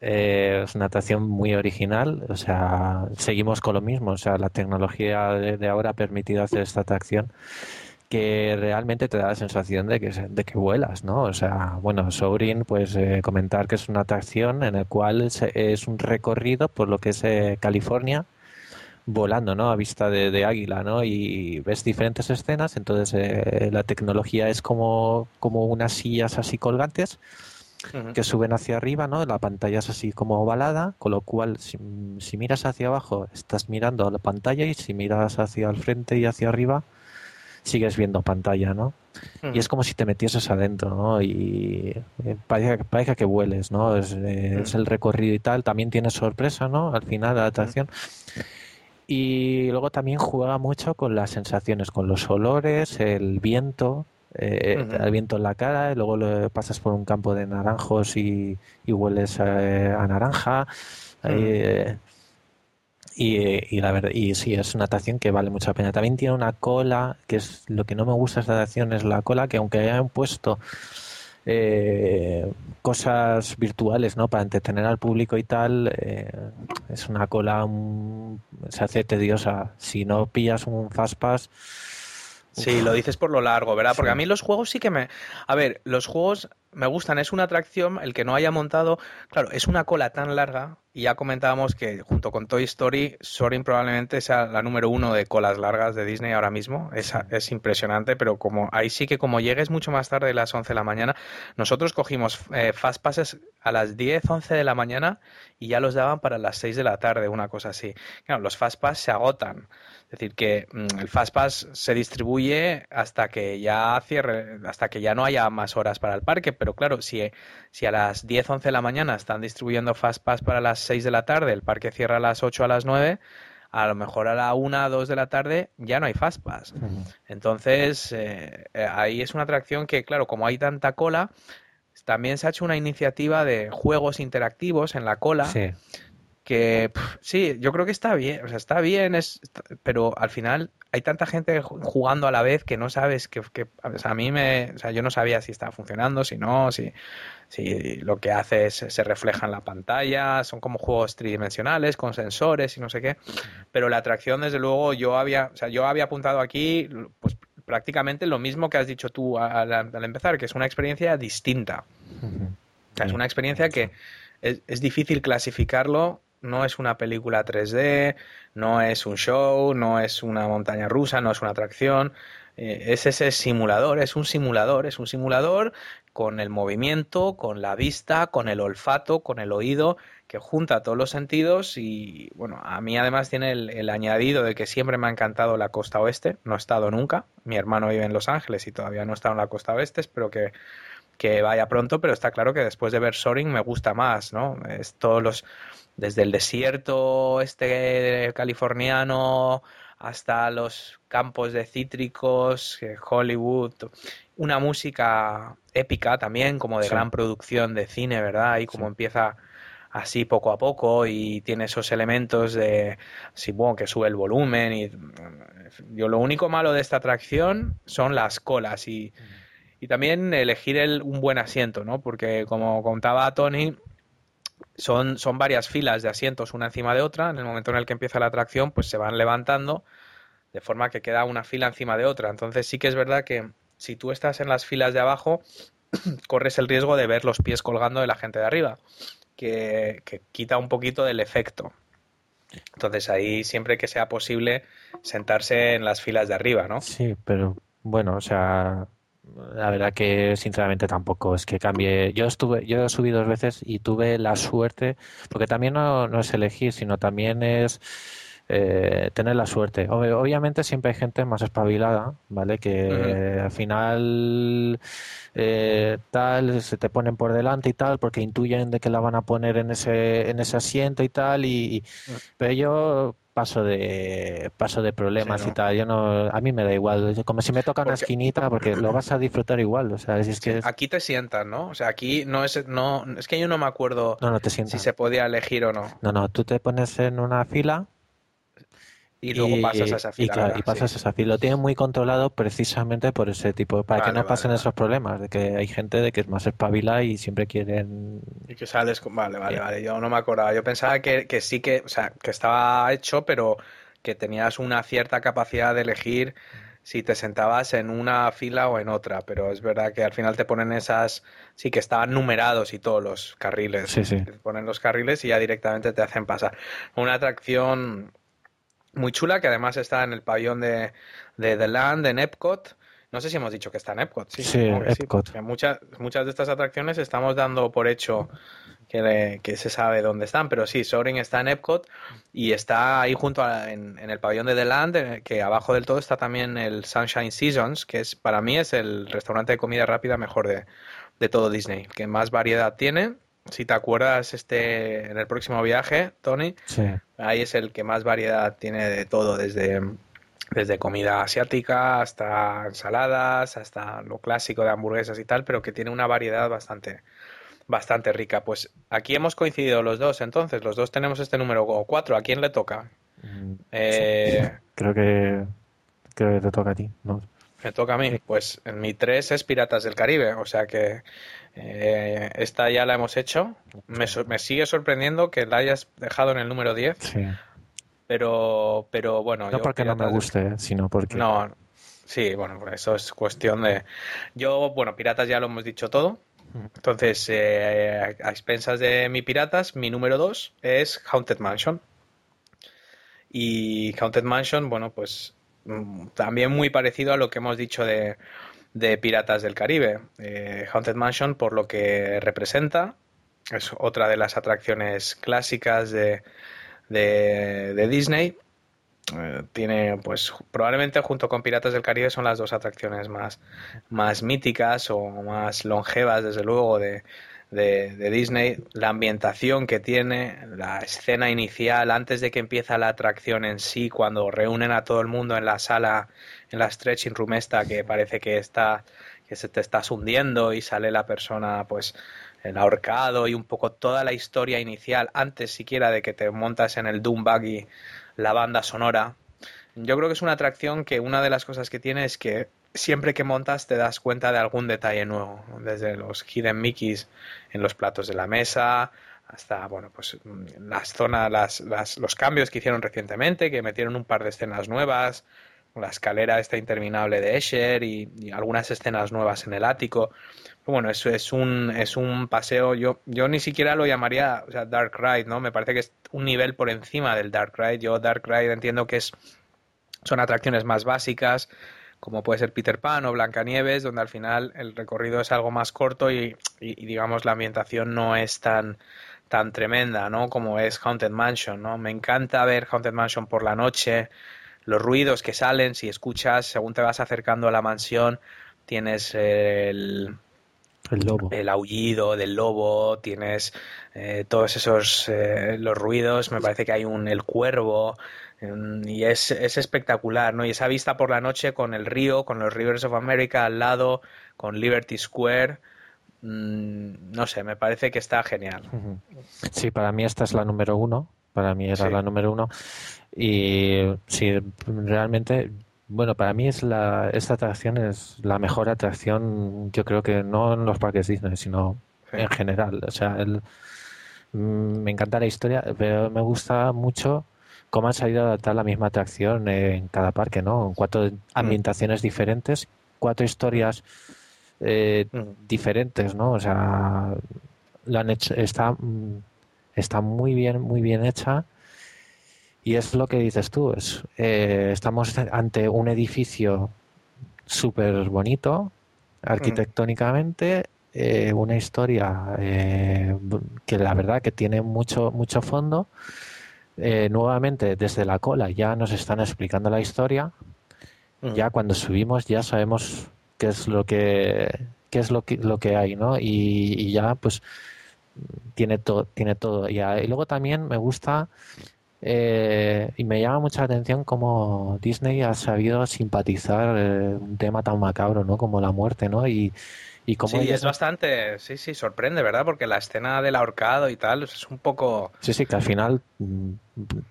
Eh, es una atracción muy original, o sea, seguimos con lo mismo, o sea, la tecnología de ahora ha permitido hacer esta atracción que realmente te da la sensación de que, de que vuelas, ¿no? O sea, bueno, Soaring, pues eh, comentar que es una atracción en la cual es un recorrido por lo que es eh, California, volando, ¿no? A vista de, águila, ¿no? Y ves diferentes escenas, entonces eh, la tecnología es como, como unas sillas así colgantes que suben hacia arriba, ¿no? La pantalla es así como ovalada, con lo cual si, si miras hacia abajo estás mirando a la pantalla y si miras hacia el frente y hacia arriba sigues viendo pantalla, ¿no? Y es como si te metieses adentro, ¿no? Y eh, parece, que vueles, ¿no? Es, eh, es, el recorrido y tal. También tiene sorpresa, ¿no? Al final la atracción. Y luego también juega mucho con las sensaciones, con los olores, el viento, eh, el viento en la cara, y luego lo pasas por un campo de naranjos y, hueles eh, a naranja. Eh, y, la verdad, y sí, es una atracción que vale mucha pena. También tiene una cola, que es lo que no me gusta de esta atracción, es la cola, que aunque hayan puesto eh, cosas virtuales ¿no? para entretener al público y tal, eh, es una cola, se hace tediosa. Si no pillas un Fastpass. Sí, lo dices por lo largo, ¿verdad? Porque a mí los juegos sí que me... A ver, los juegos me gustan, es una atracción, el que no haya montado, claro, es una cola tan larga y ya comentábamos que junto con Toy Story, Sorin probablemente sea la número uno de colas largas de Disney ahora mismo, es, es impresionante, pero como ahí sí que como llegues mucho más tarde de las 11 de la mañana, nosotros cogimos eh, Fast Passes a las 10, 11 de la mañana y ya los daban para las 6 de la tarde, una cosa así. Claro, los Fast Pass se agotan. Es decir, que mm, el Fastpass se distribuye hasta que ya cierre, hasta que ya no haya más horas para el parque, pero claro, si, si a las 10, 11 de la mañana están distribuyendo Fastpass para las 6 de la tarde, el parque cierra a las 8 a las 9, a lo mejor a la 1, 2 de la tarde ya no hay Fastpass. Entonces, eh, eh, ahí es una atracción que, claro, como hay tanta cola, también se ha hecho una iniciativa de juegos interactivos en la cola. Sí que sí, yo creo que está bien, o sea, está bien, es, pero al final hay tanta gente jugando a la vez que no sabes que, a mí me, o sea, yo no sabía si estaba funcionando, si no, si, si lo que hace es, se refleja en la pantalla, son como juegos tridimensionales con sensores y no sé qué, pero la atracción desde luego yo había, o sea, yo había apuntado aquí, pues prácticamente lo mismo que has dicho tú al, al empezar, que es una experiencia distinta. es una experiencia que es, es difícil clasificarlo no es una película 3D, no es un show, no es una montaña rusa, no es una atracción. Eh, es ese simulador, es un simulador, es un simulador con el movimiento, con la vista, con el olfato, con el oído, que junta todos los sentidos y bueno, a mí además tiene el, añadido de que siempre me ha encantado la costa oeste, no he estado nunca, mi hermano vive en Los Ángeles y todavía no he estado en la costa oeste, espero que, que vaya pronto, pero está claro que después de ver Soaring me gusta más, ¿no? Es todos los desde el desierto este californiano hasta los campos de cítricos, Hollywood, una música épica también, como de gran producción de cine, ¿verdad? Y como empieza así poco a poco y tiene esos elementos de, sí, bueno, que sube el volumen y yo lo único malo de esta atracción son las colas y, y también elegir el, un buen asiento, ¿no? Porque como contaba Tony, son, son varias filas de asientos una encima de otra. En el momento en el que empieza la atracción, pues se van levantando de forma que queda una fila encima de otra. Entonces sí que es verdad que si tú estás en las filas de abajo, corres el riesgo de ver los pies colgando de la gente de arriba, que, que quita un poquito del efecto. Entonces ahí siempre que sea posible sentarse en las filas de arriba, ¿no? Sí, pero bueno, o sea, la verdad que sinceramente tampoco es que cambie. Yo estuve, yo subí dos veces y tuve la suerte, porque también no, no es elegir, sino también es eh, tener la suerte. Obviamente siempre hay gente más espabilada, ¿vale? Que al final eh, tal se te ponen por delante y tal, porque intuyen de que la van a poner en ese, en ese asiento y tal, y, pero yo paso de paso de problemas y tal. Yo no a mí me da igual como si me toca una esquinita porque lo vas a disfrutar igual o sea es que aquí te sientan no o sea aquí no es no es que yo no me acuerdo no, no te si se podía elegir o no. No no tú te pones en una fila y luego pasas a esa fila. Y, pasas a esa fila. Lo tienen muy controlado precisamente por ese tipo, para que no pasen esos problemas, de que hay gente de que es más espabila y siempre quieren... Y que sales con... Vale, vale, vale, yo no me acordaba. Yo pensaba que, que sí que, o sea, que estaba hecho, pero que tenías una cierta capacidad de elegir si te sentabas en una fila o en otra, pero es verdad que al final te ponen esas, sí que estaban numerados y todos los carriles, sí, sí. te ponen los carriles y ya directamente te hacen pasar. Una atracción muy chula, que además está en el pabellón de, de The Land, en Epcot. No sé si hemos dicho que está en Epcot. Sí, sí Epcot. muchas, muchas de estas atracciones estamos dando por hecho que, que, se sabe dónde están, pero sí, Soaring está en Epcot y está ahí junto a, en, el pabellón de The Land, que abajo del todo está también el Sunshine Seasons, que es para mí es el restaurante de comida rápida mejor de, de todo Disney, que más variedad tiene si te acuerdas, este en el próximo viaje, Tony, Sí. ahí es el que más variedad tiene de todo, desde, desde comida asiática hasta ensaladas, hasta lo clásico de hamburguesas y tal, pero que tiene una variedad bastante, bastante rica. Pues aquí hemos coincidido los dos, entonces, los dos tenemos este número 4. ¿A quién le toca? Mm, Eh, Creo que creo que te toca a ti, ¿no? Me toca a mí. Pues en mi 3 es Piratas del Caribe, o sea que eh, esta ya la hemos hecho. Me, me sigue sorprendiendo que la hayas dejado en el número 10, Sí. pero, pero bueno. No yo porque no me guste, ¿eh? sino porque No, sí, bueno, eso es cuestión de... Yo, bueno, Piratas ya lo hemos dicho todo. Entonces, eh, a expensas de mi Piratas, mi número 2 es Haunted Mansion. Y Haunted Mansion, bueno, pues mm, también muy parecido a lo que hemos dicho de, de Piratas del Caribe. Eh, Haunted Mansion, por lo que representa, es otra de las atracciones clásicas de, de, de Disney. Eh, tiene, pues, probablemente junto con Piratas del Caribe son las dos atracciones más, más míticas o más longevas, desde luego, de, de, de Disney. La ambientación que tiene, la escena inicial, antes de que empieza la atracción en sí, cuando reúnen a todo el mundo en la sala, en la stretching room esta, que parece que está, que se te estás hundiendo y sale la persona, pues, el ahorcado y un poco toda la historia inicial, antes siquiera de que te montas en el Doom Buggy, la banda sonora. Yo creo que es una atracción que una de las cosas que tiene es que siempre que montas te das cuenta de algún detalle nuevo, desde los hidden Mickeys en los platos de la mesa hasta bueno pues las zonas, las- los cambios que hicieron recientemente, que metieron un par de escenas nuevas, la escalera esta interminable de Escher y, algunas escenas nuevas en el ático. Bueno, eso es un, es un paseo, yo, yo ni siquiera lo llamaría Dark Ride, ¿no? Me parece que es un nivel por encima del Dark Ride. Yo Dark Ride entiendo que es, son atracciones más básicas, como puede ser Peter Pan o Blancanieves, donde al final el recorrido es algo más corto y, y- y, digamos la ambientación no es tan, tan tremenda, ¿no? Como es Haunted Mansion, ¿no? Me encanta ver Haunted Mansion por la noche, los ruidos que salen, si escuchas, según te vas acercando a la mansión, tienes el, el lobo. el aullido del lobo, tienes eh, todos esos eh, los ruidos, me parece que hay un el cuervo mm, y es, es espectacular, ¿no? Y esa vista por la noche con el río, con los Rivers of America al lado, con Liberty Square, mm, no sé, me parece que está genial. Sí, para mí esta es la número uno. Para mí era Sí. la número uno. Y sí, realmente, bueno, para mí es la, esta atracción es la mejor atracción, yo creo que no en los parques Disney, sino Sí. en general. O sea, el- mm, me encanta la historia, pero me gusta mucho cómo han sabido adaptar la misma atracción en cada parque, ¿no? En cuatro ambientaciones diferentes, cuatro historias eh, Mm. diferentes, ¿no? O sea, lo han hecho, está, mm, está muy bien, muy bien hecha. Y es lo que dices tú, es, eh, estamos ante un edificio súper bonito, arquitectónicamente, eh, una historia eh, que la verdad que tiene mucho, mucho fondo. Nuevamente, desde la cola ya nos están explicando la historia. Mm. Ya cuando subimos ya sabemos qué es lo que qué es lo que lo que hay, ¿no? Y, y ya pues tiene todo tiene todo y, y luego también me gusta eh, y me llama mucha atención cómo Disney ha sabido simpatizar eh, un tema tan macabro, ¿no? Como la muerte, ¿no? Y, y cómo Sí, es bastante, sí, sí, sorprende, ¿verdad? Porque la escena del ahorcado y tal es un poco... sí, sí, que al final mm,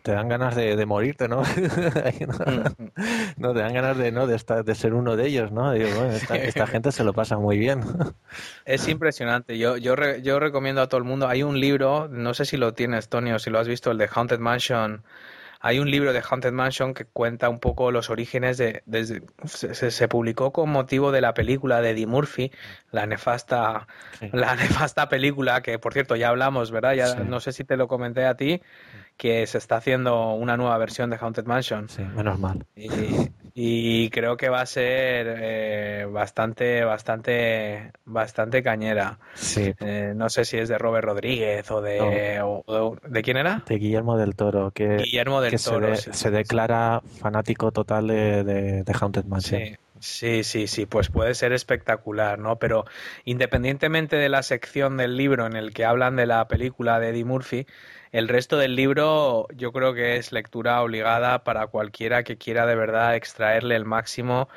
te dan ganas de, de morirte, ¿no? Mm. No, te dan ganas de, ¿no? de, estar, de ser uno de ellos, ¿no? Digo, bueno, esta, esta gente se lo pasa muy bien. Es impresionante. Yo, yo, re- yo recomiendo a todo el mundo. Hay un libro, no sé si lo tienes, Tony, o si lo has visto, el de Haunted Mansion. Hay un libro de Haunted Mansion que cuenta un poco los orígenes de. Desde, se, se- publicó con motivo de la película de Eddie Murphy, la nefasta, Sí. la nefasta película que, por cierto, ya hablamos, ¿verdad? Ya Sí. no sé si te lo comenté a ti, que se está haciendo una nueva versión de Haunted Mansion. Sí, menos mal. Y, y creo que va a ser eh, bastante, bastante, bastante cañera. Sí, Eh, no sé si es de Robert Rodríguez o de, o- o- ¿de quién era? de Guillermo del Toro, que, Guillermo del que se, Toro. de- sí, se sí, declara fanático total de, de, de Haunted Mansion. sí. Sí, sí, sí, pues puede ser espectacular, ¿no? Pero independientemente de la sección del libro en el que hablan de la película de Eddie Murphy, el resto del libro yo creo que es lectura obligada para cualquiera que quiera de verdad extraerle el máximo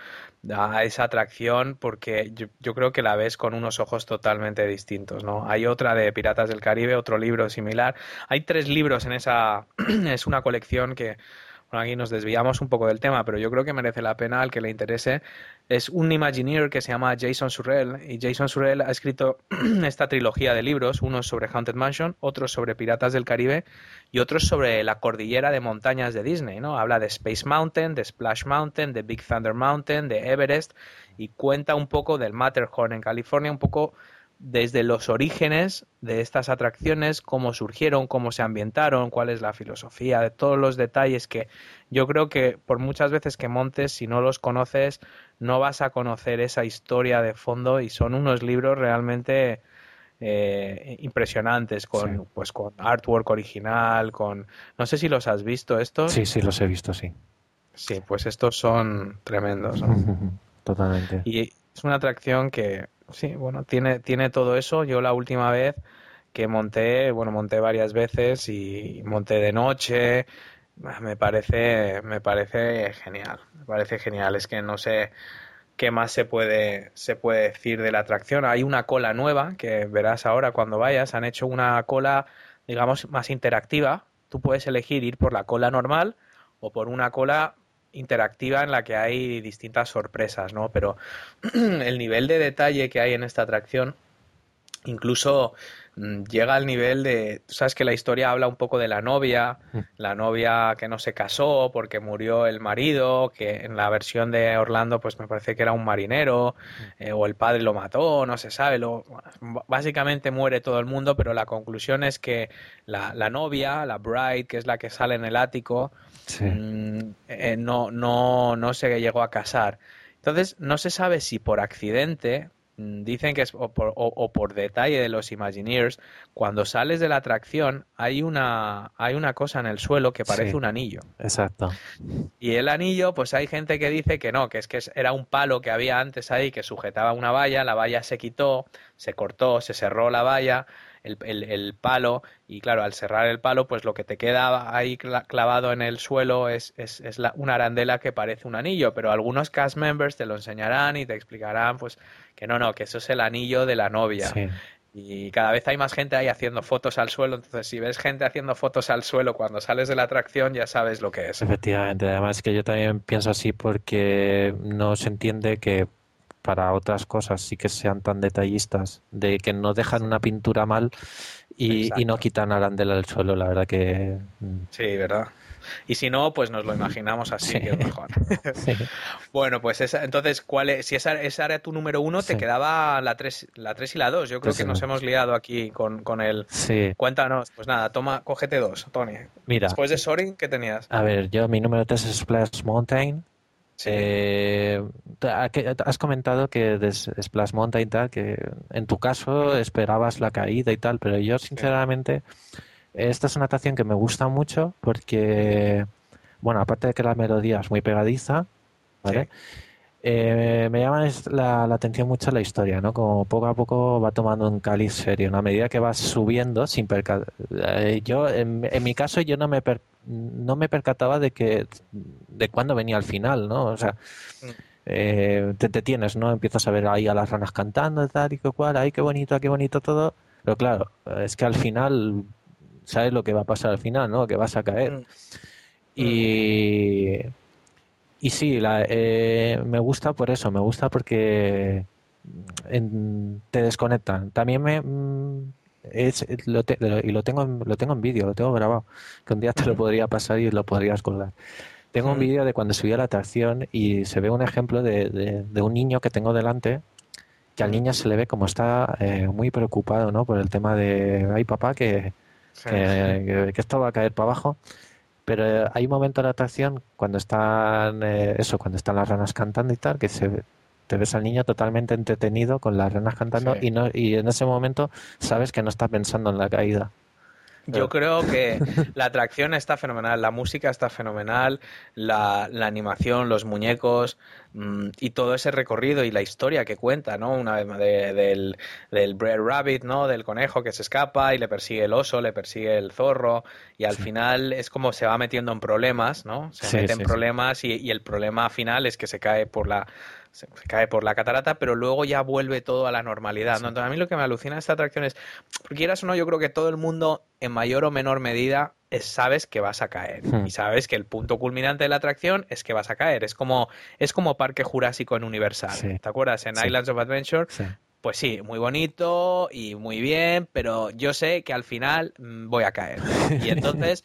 a esa atracción porque yo, creo que la ves con unos ojos totalmente distintos, ¿no? Hay otra de Piratas del Caribe, otro libro similar. Hay tres libros en esa... es una colección que aquí nos desviamos un poco del tema, pero yo creo que merece la pena al que le interese. Es un Imagineer que se llama Jason Surrell y Jason Surrell ha escrito esta trilogía de libros, unos sobre Haunted Mansion, otros sobre Piratas del Caribe y otros sobre la cordillera de montañas de Disney, ¿no? Habla de Space Mountain, de Splash Mountain, de Big Thunder Mountain, de Everest y cuenta un poco del Matterhorn en California, un poco desde los orígenes de estas atracciones, cómo surgieron, cómo se ambientaron, cuál es la filosofía, de todos los detalles que yo creo que por muchas veces que montes, si no los conoces, no vas a conocer esa historia de fondo y son unos libros realmente eh, impresionantes con pues con artwork original, con no sé si los has visto estos. Sí, sí, los he visto, sí. Sí, pues estos son tremendos. Totalmente. Y es una atracción que sí, bueno, tiene, tiene todo eso. Yo la última vez que monté, bueno, monté varias veces y monté de noche. Me parece, me parece genial. Me parece genial. Es que no sé qué más se puede, se puede decir de la atracción. Hay una cola nueva que verás ahora cuando vayas. Han hecho una cola, digamos, más interactiva. Tú puedes elegir ir por la cola normal o por una cola interactiva en la que hay distintas sorpresas, ¿no? Pero el nivel de detalle que hay en esta atracción, incluso mm, llega al nivel de, tú sabes que la historia habla un poco de la novia, mm. la novia que no se casó porque murió el marido, que en la versión de Orlando pues me parece que era un marinero, mm. eh, o el padre lo mató, no se sabe, lo, básicamente muere todo el mundo, pero la conclusión es que la, la novia, la bride, que es la que sale en el ático, eh, no, no, no se llegó a casar. Entonces, no se sabe si por accidente, dicen que es o por, detalle de los Imagineers, cuando sales de la atracción hay una, hay una cosa en el suelo que parece un anillo. Exacto. Y el anillo, pues hay gente que dice que no, que es que era un palo que había antes ahí que sujetaba una valla, la valla se quitó, se cortó, se cerró la valla el, palo y claro, al cerrar el palo, pues lo que te queda ahí clavado en el suelo es, es, es la, una arandela que parece un anillo, pero algunos cast members te lo enseñarán y te explicarán pues que no, no, que eso es el anillo de la novia. Y cada vez hay más gente ahí haciendo fotos al suelo, entonces si ves gente haciendo fotos al suelo cuando sales de la atracción ya sabes lo que es. Efectivamente, además que yo también pienso así porque no se entiende que para otras cosas sí que sean tan detallistas, de que no dejan una pintura mal y, no quitan arandela del suelo, la verdad que... Mm. Sí, ¿verdad? Y si no, pues nos lo imaginamos así, que mejor. bueno, pues esa, entonces, ¿cuál es? si esa, era tu número uno, te quedaba la 3 la tres y la 2. Yo creo que nos hemos liado aquí con, con el... Sí. Cuéntanos, pues nada, toma, cógete dos, Tony. Mira. Después de Soaring, ¿qué tenías? A ver, yo mi número 3 es Splash Mountain. Eh, has comentado que de Splash Mountain y tal, que en tu caso esperabas la caída y tal, pero yo sinceramente esta es una atracción que me gusta mucho porque, bueno, aparte de que la melodía es muy pegadiza, ¿vale? Eh, me llama la, atención mucho la historia, ¿no? Como poco a poco va tomando un cáliz serio, ¿no? A medida que vas subiendo, sin eh, yo, en, mi caso, yo no me, no me percataba de que, de cuándo venía el final, ¿no? O sea, mm. eh, te detienes, ¿no? Empiezas a ver ahí a las ranas cantando, tal y que cual, ay, qué bonito, qué bonito todo. Pero claro, es que al final, sabes lo que va a pasar al final, ¿no? Que vas a caer. Mm. Y y sí, la, eh, me gusta por eso, me gusta porque te desconectan. También me es, lo y lo tengo lo tengo en vídeo, lo tengo grabado, que un día te lo podría pasar y lo podrías colgar. Tengo un vídeo de cuando subí a la atracción y se ve un ejemplo de, de, un niño que tengo delante, que al niño se le ve como está eh, muy preocupado, ¿no? Por el tema de, ay papá, que, que, que esto va a caer para abajo. Pero hay un momento de la atracción cuando están eh, eso, cuando están las ranas cantando y tal, que se te ves al niño totalmente entretenido con las ranas cantando y no y en ese momento sabes que no está pensando en la caída. Yo creo que la atracción está fenomenal, la música está fenomenal, la, animación, los muñecos mm, y todo ese recorrido y la historia que cuenta, ¿no? Una vez del, del Brer Rabbit, ¿no? Del conejo que se escapa y le persigue el oso, le persigue el zorro y al final es como se va metiendo en problemas, ¿no? Se mete en problemas y, y el problema final es que se cae por la se, cae por la catarata, pero luego ya vuelve todo a la normalidad. Entonces, a mí lo que me alucina de esta atracción es, porque quieras o no, yo creo que todo el mundo, en mayor o menor medida, sabes que vas a caer. Hmm. Y sabes que el punto culminante de la atracción es que vas a caer. Es como, es como Parque Jurásico en Universal. ¿Te acuerdas? En Islands of Adventure. Pues sí, muy bonito y muy bien, pero yo sé que al final mm, voy a caer. Y entonces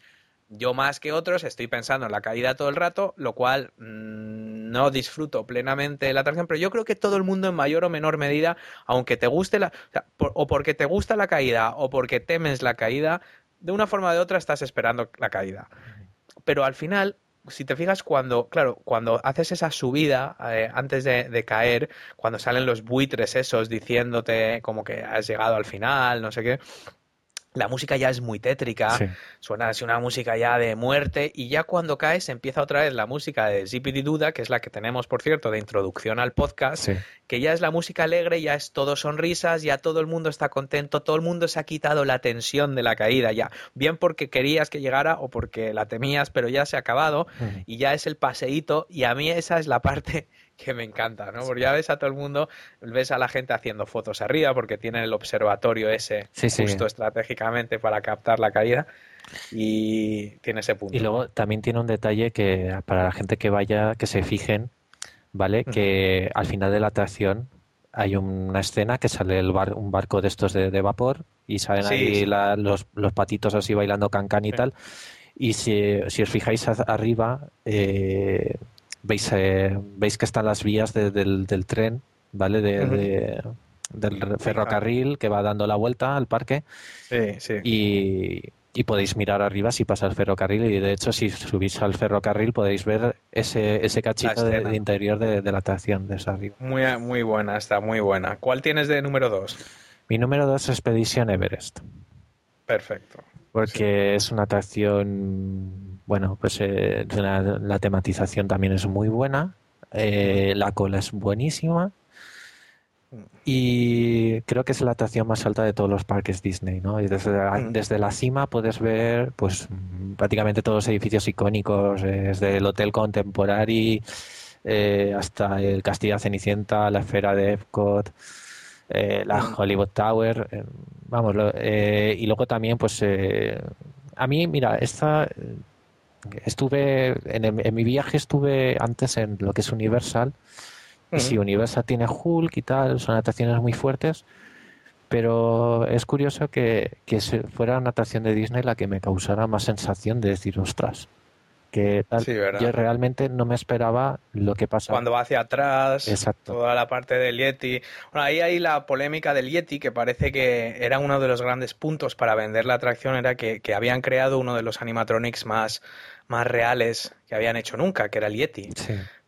yo más que otros estoy pensando en la caída todo el rato, lo cual mm, no disfruto plenamente la atracción, pero yo creo que todo el mundo en mayor o menor medida, aunque te guste la, o, porque te gusta la caída o porque temes la caída, de una forma o de otra estás esperando la caída. Pero al final, si te fijas cuando, claro, cuando haces esa subida eh, antes de, de, caer, cuando salen los buitres esos diciéndote como que has llegado al final, no sé qué, la música ya es muy tétrica, suena así una música ya de muerte y ya cuando caes empieza otra vez la música de Zippity Duda, que es la que tenemos, por cierto, de introducción al podcast, que ya es la música alegre, ya es todo sonrisas, ya todo el mundo está contento, todo el mundo se ha quitado la tensión de la caída ya, bien porque querías que llegara o porque la temías, pero ya se ha acabado y ya es el paseíto y a mí esa es la parte que me encanta, ¿no? Porque ya ves a todo el mundo, ves a la gente haciendo fotos arriba porque tienen el observatorio ese justo estratégicamente para captar la caída y tiene ese punto. Y luego también tiene un detalle que para la gente que vaya, que se fijen, ¿vale? Que al final de la atracción hay una escena que sale el un barco de estos de, vapor y salen ahí los, los, patitos así bailando cancán y tal. Y si, si os fijáis arriba, eh, veis, eh, veis que están las vías del, del, tren, ¿vale? De, del ferrocarril que va dando la vuelta al parque. Sí, sí. Y, y podéis mirar arriba si pasa el ferrocarril y de hecho si subís al ferrocarril podéis ver ese, ese cachito de, interior de, la atracción de esa arriba. Muy, muy buena, está muy buena. ¿Cuál tienes de número 2? Mi número 2 es Expedition Everest. Perfecto. Porque es una atracción bueno, pues eh, la, tematización también es muy buena, eh, la cola es buenísima y creo que es la atracción más alta de todos los parques Disney, ¿no? Y desde la, mm. desde la cima puedes ver, pues, prácticamente todos los edificios icónicos, desde el Hotel Contemporary eh, hasta el Castillo Cenicienta, la esfera de Epcot, la mm. Hollywood Tower, vamos, y luego también, pues, a mí, mira, esta estuve en, mi viaje estuve antes en lo que es Universal y si Universal tiene Hulk y tal son atracciones muy fuertes pero es curioso que, que fuera una atracción de Disney la que me causara más sensación de decir ostras que yo realmente no me esperaba lo que pasó. Cuando va hacia atrás, toda la parte del Yeti. Bueno, ahí hay la polémica del Yeti, que parece que era uno de los grandes puntos para vender la atracción, era que, que habían creado uno de los animatronics más, más reales que habían hecho nunca, que era el Yeti.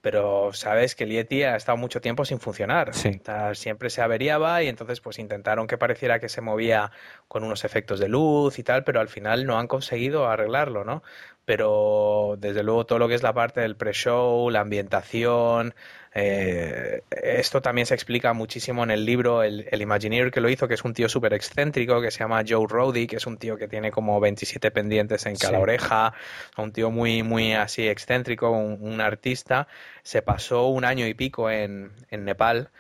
Pero sabes que el Yeti ha estado mucho tiempo sin funcionar. siempre se averiaba y entonces pues intentaron que pareciera que se movía con unos efectos de luz y tal, pero al final no han conseguido arreglarlo, ¿no? Pero desde luego todo lo que es la parte del pre-show, la ambientación, eh, esto también se explica muchísimo en el libro, el, el Imagineer que lo hizo, que es un tío súper excéntrico, que se llama Joe Rody, que es un tío que tiene como 27 pendientes en cada oreja, un tío muy, muy así excéntrico, un, artista. Se pasó un año y pico en, en Nepal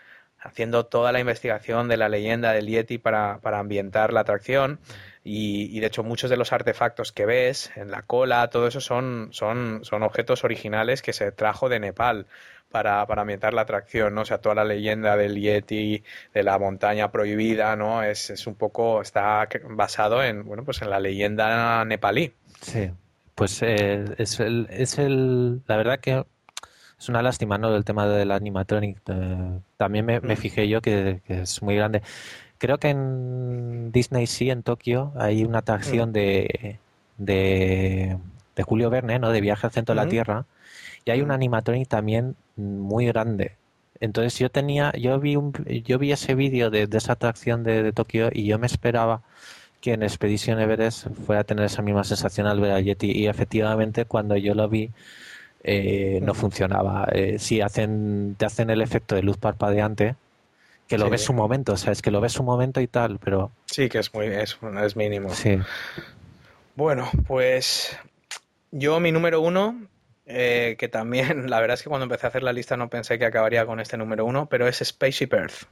haciendo toda la investigación de la leyenda del Yeti para, para ambientar la atracción. Y, de hecho muchos de los artefactos que ves en la cola, todo eso son, son, son objetos originales que se trajo de Nepal para, para ambientar la atracción, ¿no? O sea, toda la leyenda del Yeti, de la montaña prohibida, ¿no? Es, es un poco, está basado en, bueno, pues en la leyenda nepalí. Sí, pues eh, es, el, es el, la verdad que es una lástima, ¿no? El tema del animatronic. Eh, también me, me, mm. fijé yo que, es muy grande. Creo que en Disney sí, en Tokio, hay una atracción mm. de, de, de, Julio Verne, ¿no? De Viaje al Centro de la Tierra. Y hay un animatronic también muy grande. Entonces yo tenía, yo vi un, yo vi ese vídeo de, esa atracción de, Tokio y yo me esperaba que en Expedition Everest fue a tener esa misma sensación al ver a Yeti y efectivamente cuando yo lo vi eh, no funcionaba. Eh, si hacen, te hacen el efecto de luz parpadeante, que lo ves un momento, o sea, es que lo ves un momento y tal, pero... Sí, que es muy es, es mínimo. Sí. Bueno, pues yo mi número uno, eh, que también, la verdad es que cuando empecé a hacer la lista no pensé que acabaría con este número uno, pero es Spaceship Earth.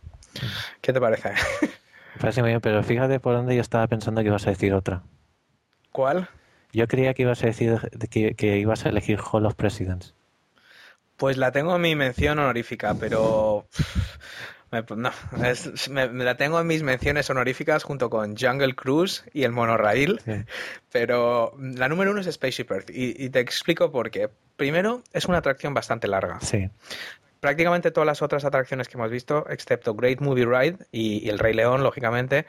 ¿Qué te parece? Me parece muy bien, pero fíjate por dónde yo estaba pensando que ibas a decir otra. ¿Cuál? Yo creía que ibas a decir que, que ibas a elegir Hall of Presidents. Pues la tengo en mi mención honorífica, pero no, me, la tengo en mis menciones honoríficas junto con Jungle Cruise y el monorail, pero la número uno es Spaceship Earth y, te explico por qué. Primero, es una atracción bastante larga. Sí. Prácticamente todas las otras atracciones que hemos visto, excepto Great Movie Ride y El Rey León, lógicamente,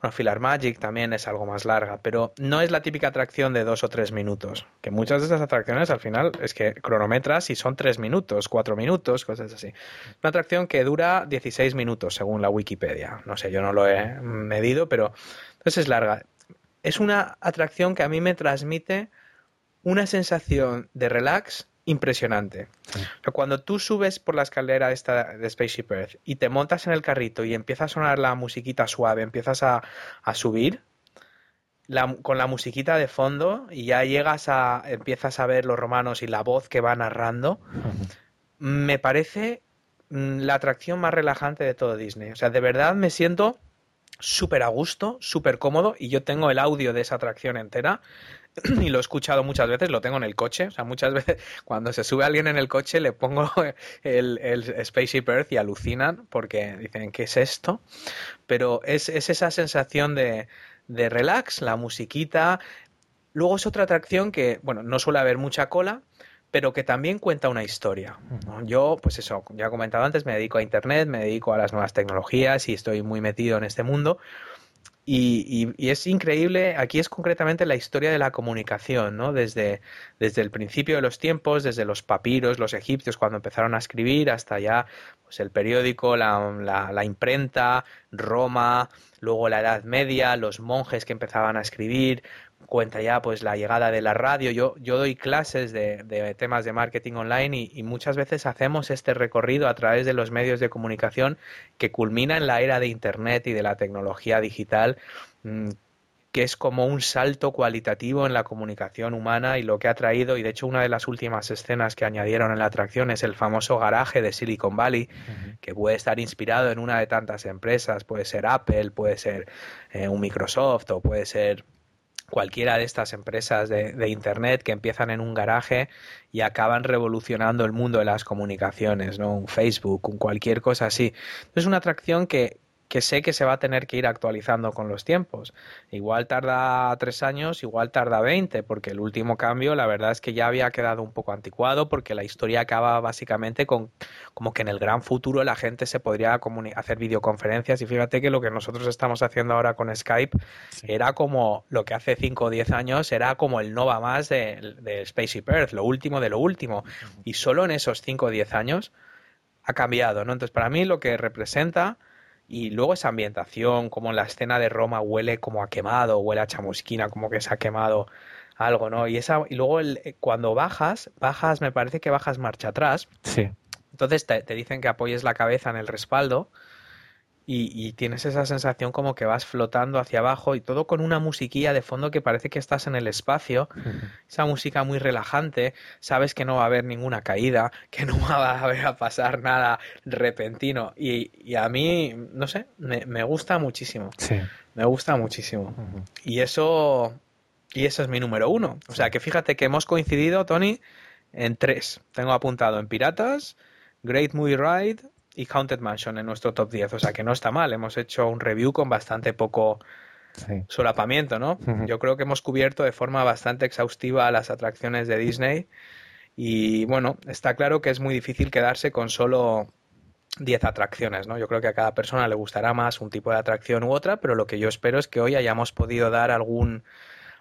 bueno, Filar Magic también es algo más larga, pero no es la típica atracción de dos o tres minutos. Que muchas de estas atracciones al final es que cronometras y son tres minutos, cuatro minutos, cosas así. Una atracción que dura 16 minutos según la Wikipedia. No sé, yo no lo he medido, pero entonces es larga. Es una atracción que a mí me transmite una sensación de relax impresionante. Cuando tú subes por la escalera esta de Spaceship Earth y te montas en el carrito y empieza a sonar la musiquita suave, empiezas a, subir con la musiquita de fondo y ya llegas a, empiezas a ver los romanos y la voz que va narrando, me parece mm, la atracción más relajante de todo Disney. O sea, de verdad me siento súper a gusto, súper cómodo y yo tengo el audio de esa atracción entera y lo he escuchado muchas veces, lo tengo en el coche, o sea, muchas veces cuando se sube alguien en el coche le pongo el, el Spaceship Earth y alucinan porque dicen, ¿qué es esto? Pero es, esa sensación de, de relax, la musiquita. Luego es otra atracción que, bueno, no suele haber mucha cola, pero que también cuenta una historia. Yo, pues eso, ya he comentado antes, me dedico a Internet, me dedico a las nuevas tecnologías y estoy muy metido en este mundo. Y, es increíble, aquí es concretamente la historia de la comunicación, ¿no? Desde, desde el principio de los tiempos, desde los papiros, los egipcios cuando empezaron a escribir, hasta ya pues el periódico, la, la imprenta, Roma, luego la Edad Media, los monjes que empezaban a escribir, cuenta ya pues la llegada de la radio. Yo, yo doy clases de, temas de marketing online y, muchas veces hacemos este recorrido a través de los medios de comunicación que culmina en la era de Internet y de la tecnología digital, mm, que es como un salto cualitativo en la comunicación humana y lo que ha traído, y de hecho una de las últimas escenas que añadieron en la atracción es el famoso garaje de Silicon Valley, que puede estar inspirado en una de tantas empresas, puede ser Apple, puede ser eh, un Microsoft o puede ser cualquiera de estas empresas de, Internet que empiezan en un garaje y acaban revolucionando el mundo de las comunicaciones, ¿no? Un Facebook, un cualquier cosa así. Es una atracción que, que sé que se va a tener que ir actualizando con los tiempos. Igual tarda tres años, igual tarda veinte, porque el último cambio la verdad es que ya había quedado un poco anticuado, porque la historia acaba básicamente con como que en el gran futuro la gente se podría hacer videoconferencias y fíjate que lo que nosotros estamos haciendo ahora con Skype era como lo que hace cinco o diez años era como el Nova más de, de Spaceship Earth, lo último de lo último. Y solo en esos cinco o diez años ha cambiado, ¿no? Entonces, para mí lo que representa y luego esa ambientación, como en la escena de Roma huele como a quemado, huele a chamusquina, como que se ha quemado algo, ¿no? Y esa y luego el, eh, cuando bajas, bajas, me parece que bajas marcha atrás. Sí. Entonces te, te dicen que apoyes la cabeza en el respaldo y, tienes esa sensación como que vas flotando hacia abajo y todo con una musiquilla de fondo que parece que estás en el espacio, esa música muy relajante, sabes que no va a haber ninguna caída, que no va a haber a pasar nada repentino. Y, a mí, no sé, me, gusta muchísimo, sí. me gusta muchísimo. Y eso, y eso es mi número uno, o sea que fíjate que hemos coincidido, Tony, en tres, tengo apuntado en Piratas, Great Movie Ride, y Haunted Mansion en nuestro top 10. O sea que no está mal. Hemos hecho un review con bastante poco solapamiento, ¿no? Yo creo que hemos cubierto de forma bastante exhaustiva las atracciones de Disney. Y bueno, está claro que es muy difícil quedarse con solo 10 atracciones, ¿no? Yo creo que a cada persona le gustará más un tipo de atracción u otra, pero lo que yo espero es que hoy hayamos podido dar algún,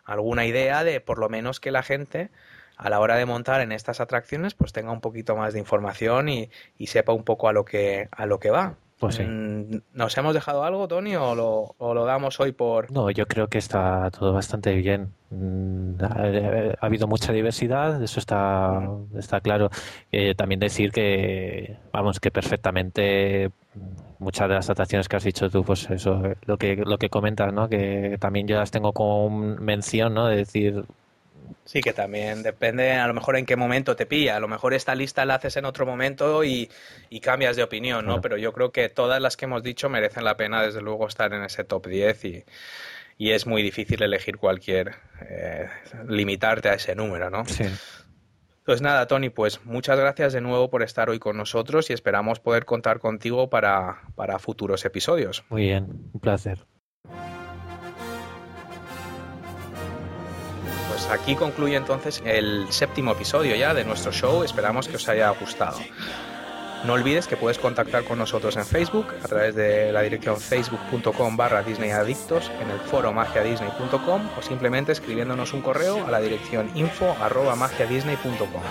alguna idea de por lo menos que la gente a la hora de montar en estas atracciones pues tenga un poquito más de información y, sepa un poco a lo que a lo que va Pues sí. Mm, ¿Nos hemos dejado algo, Tony, o lo, o lo damos hoy por...? No, yo creo que está todo bastante bien. Mm, Ha, ha habido mucha diversidad, eso está, está claro. Eh, también decir que, vamos, que perfectamente mm, muchas de las atracciones que has dicho tú, pues eso, eh, lo que, lo que comentas, ¿no? Que también yo las tengo como mención, ¿no? De decir, Sí, que también depende a lo mejor en qué momento te pilla. A lo mejor esta lista la haces en otro momento y, y cambias de opinión, ¿no? Claro. Pero yo creo que todas las que hemos dicho merecen la pena, desde luego, estar en ese top 10 y, y es muy difícil elegir cualquier, eh, limitarte a ese número, ¿no? sí. Pues nada, Tony, pues muchas gracias de nuevo por estar hoy con nosotros y esperamos poder contar contigo para, para futuros episodios. Muy bien, un placer. Aquí concluye entonces el séptimo episodio ya de nuestro show. Esperamos que os haya gustado. No olvides que puedes contactar con nosotros en Facebook a través de la dirección facebook.com barra disneyadictos, en el foro magiadisney.com o simplemente escribiéndonos un correo a la dirección info arroba magiadisney.com.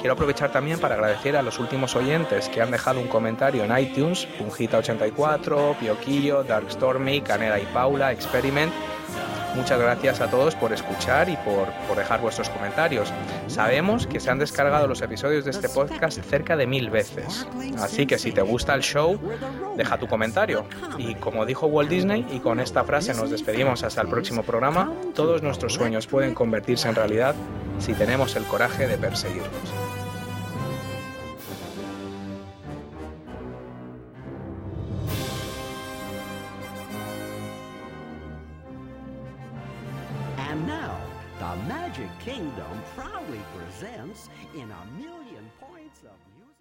Quiero aprovechar también para agradecer a los últimos oyentes que han dejado un comentario en iTunes, Pungita84, Pioquillo, Darkstormy, Canela y Paula, Experiment. Muchas gracias a todos por escuchar y por, por dejar vuestros comentarios. Sabemos que se han descargado los episodios de este podcast cerca de mil veces. Así que si te gusta el show, deja tu comentario. Y como dijo Walt Disney, y con esta frase nos despedimos hasta el próximo programa, todos nuestros sueños pueden convertirse en realidad si tenemos el coraje de perseguirlos. Magic Kingdom proudly presents in a of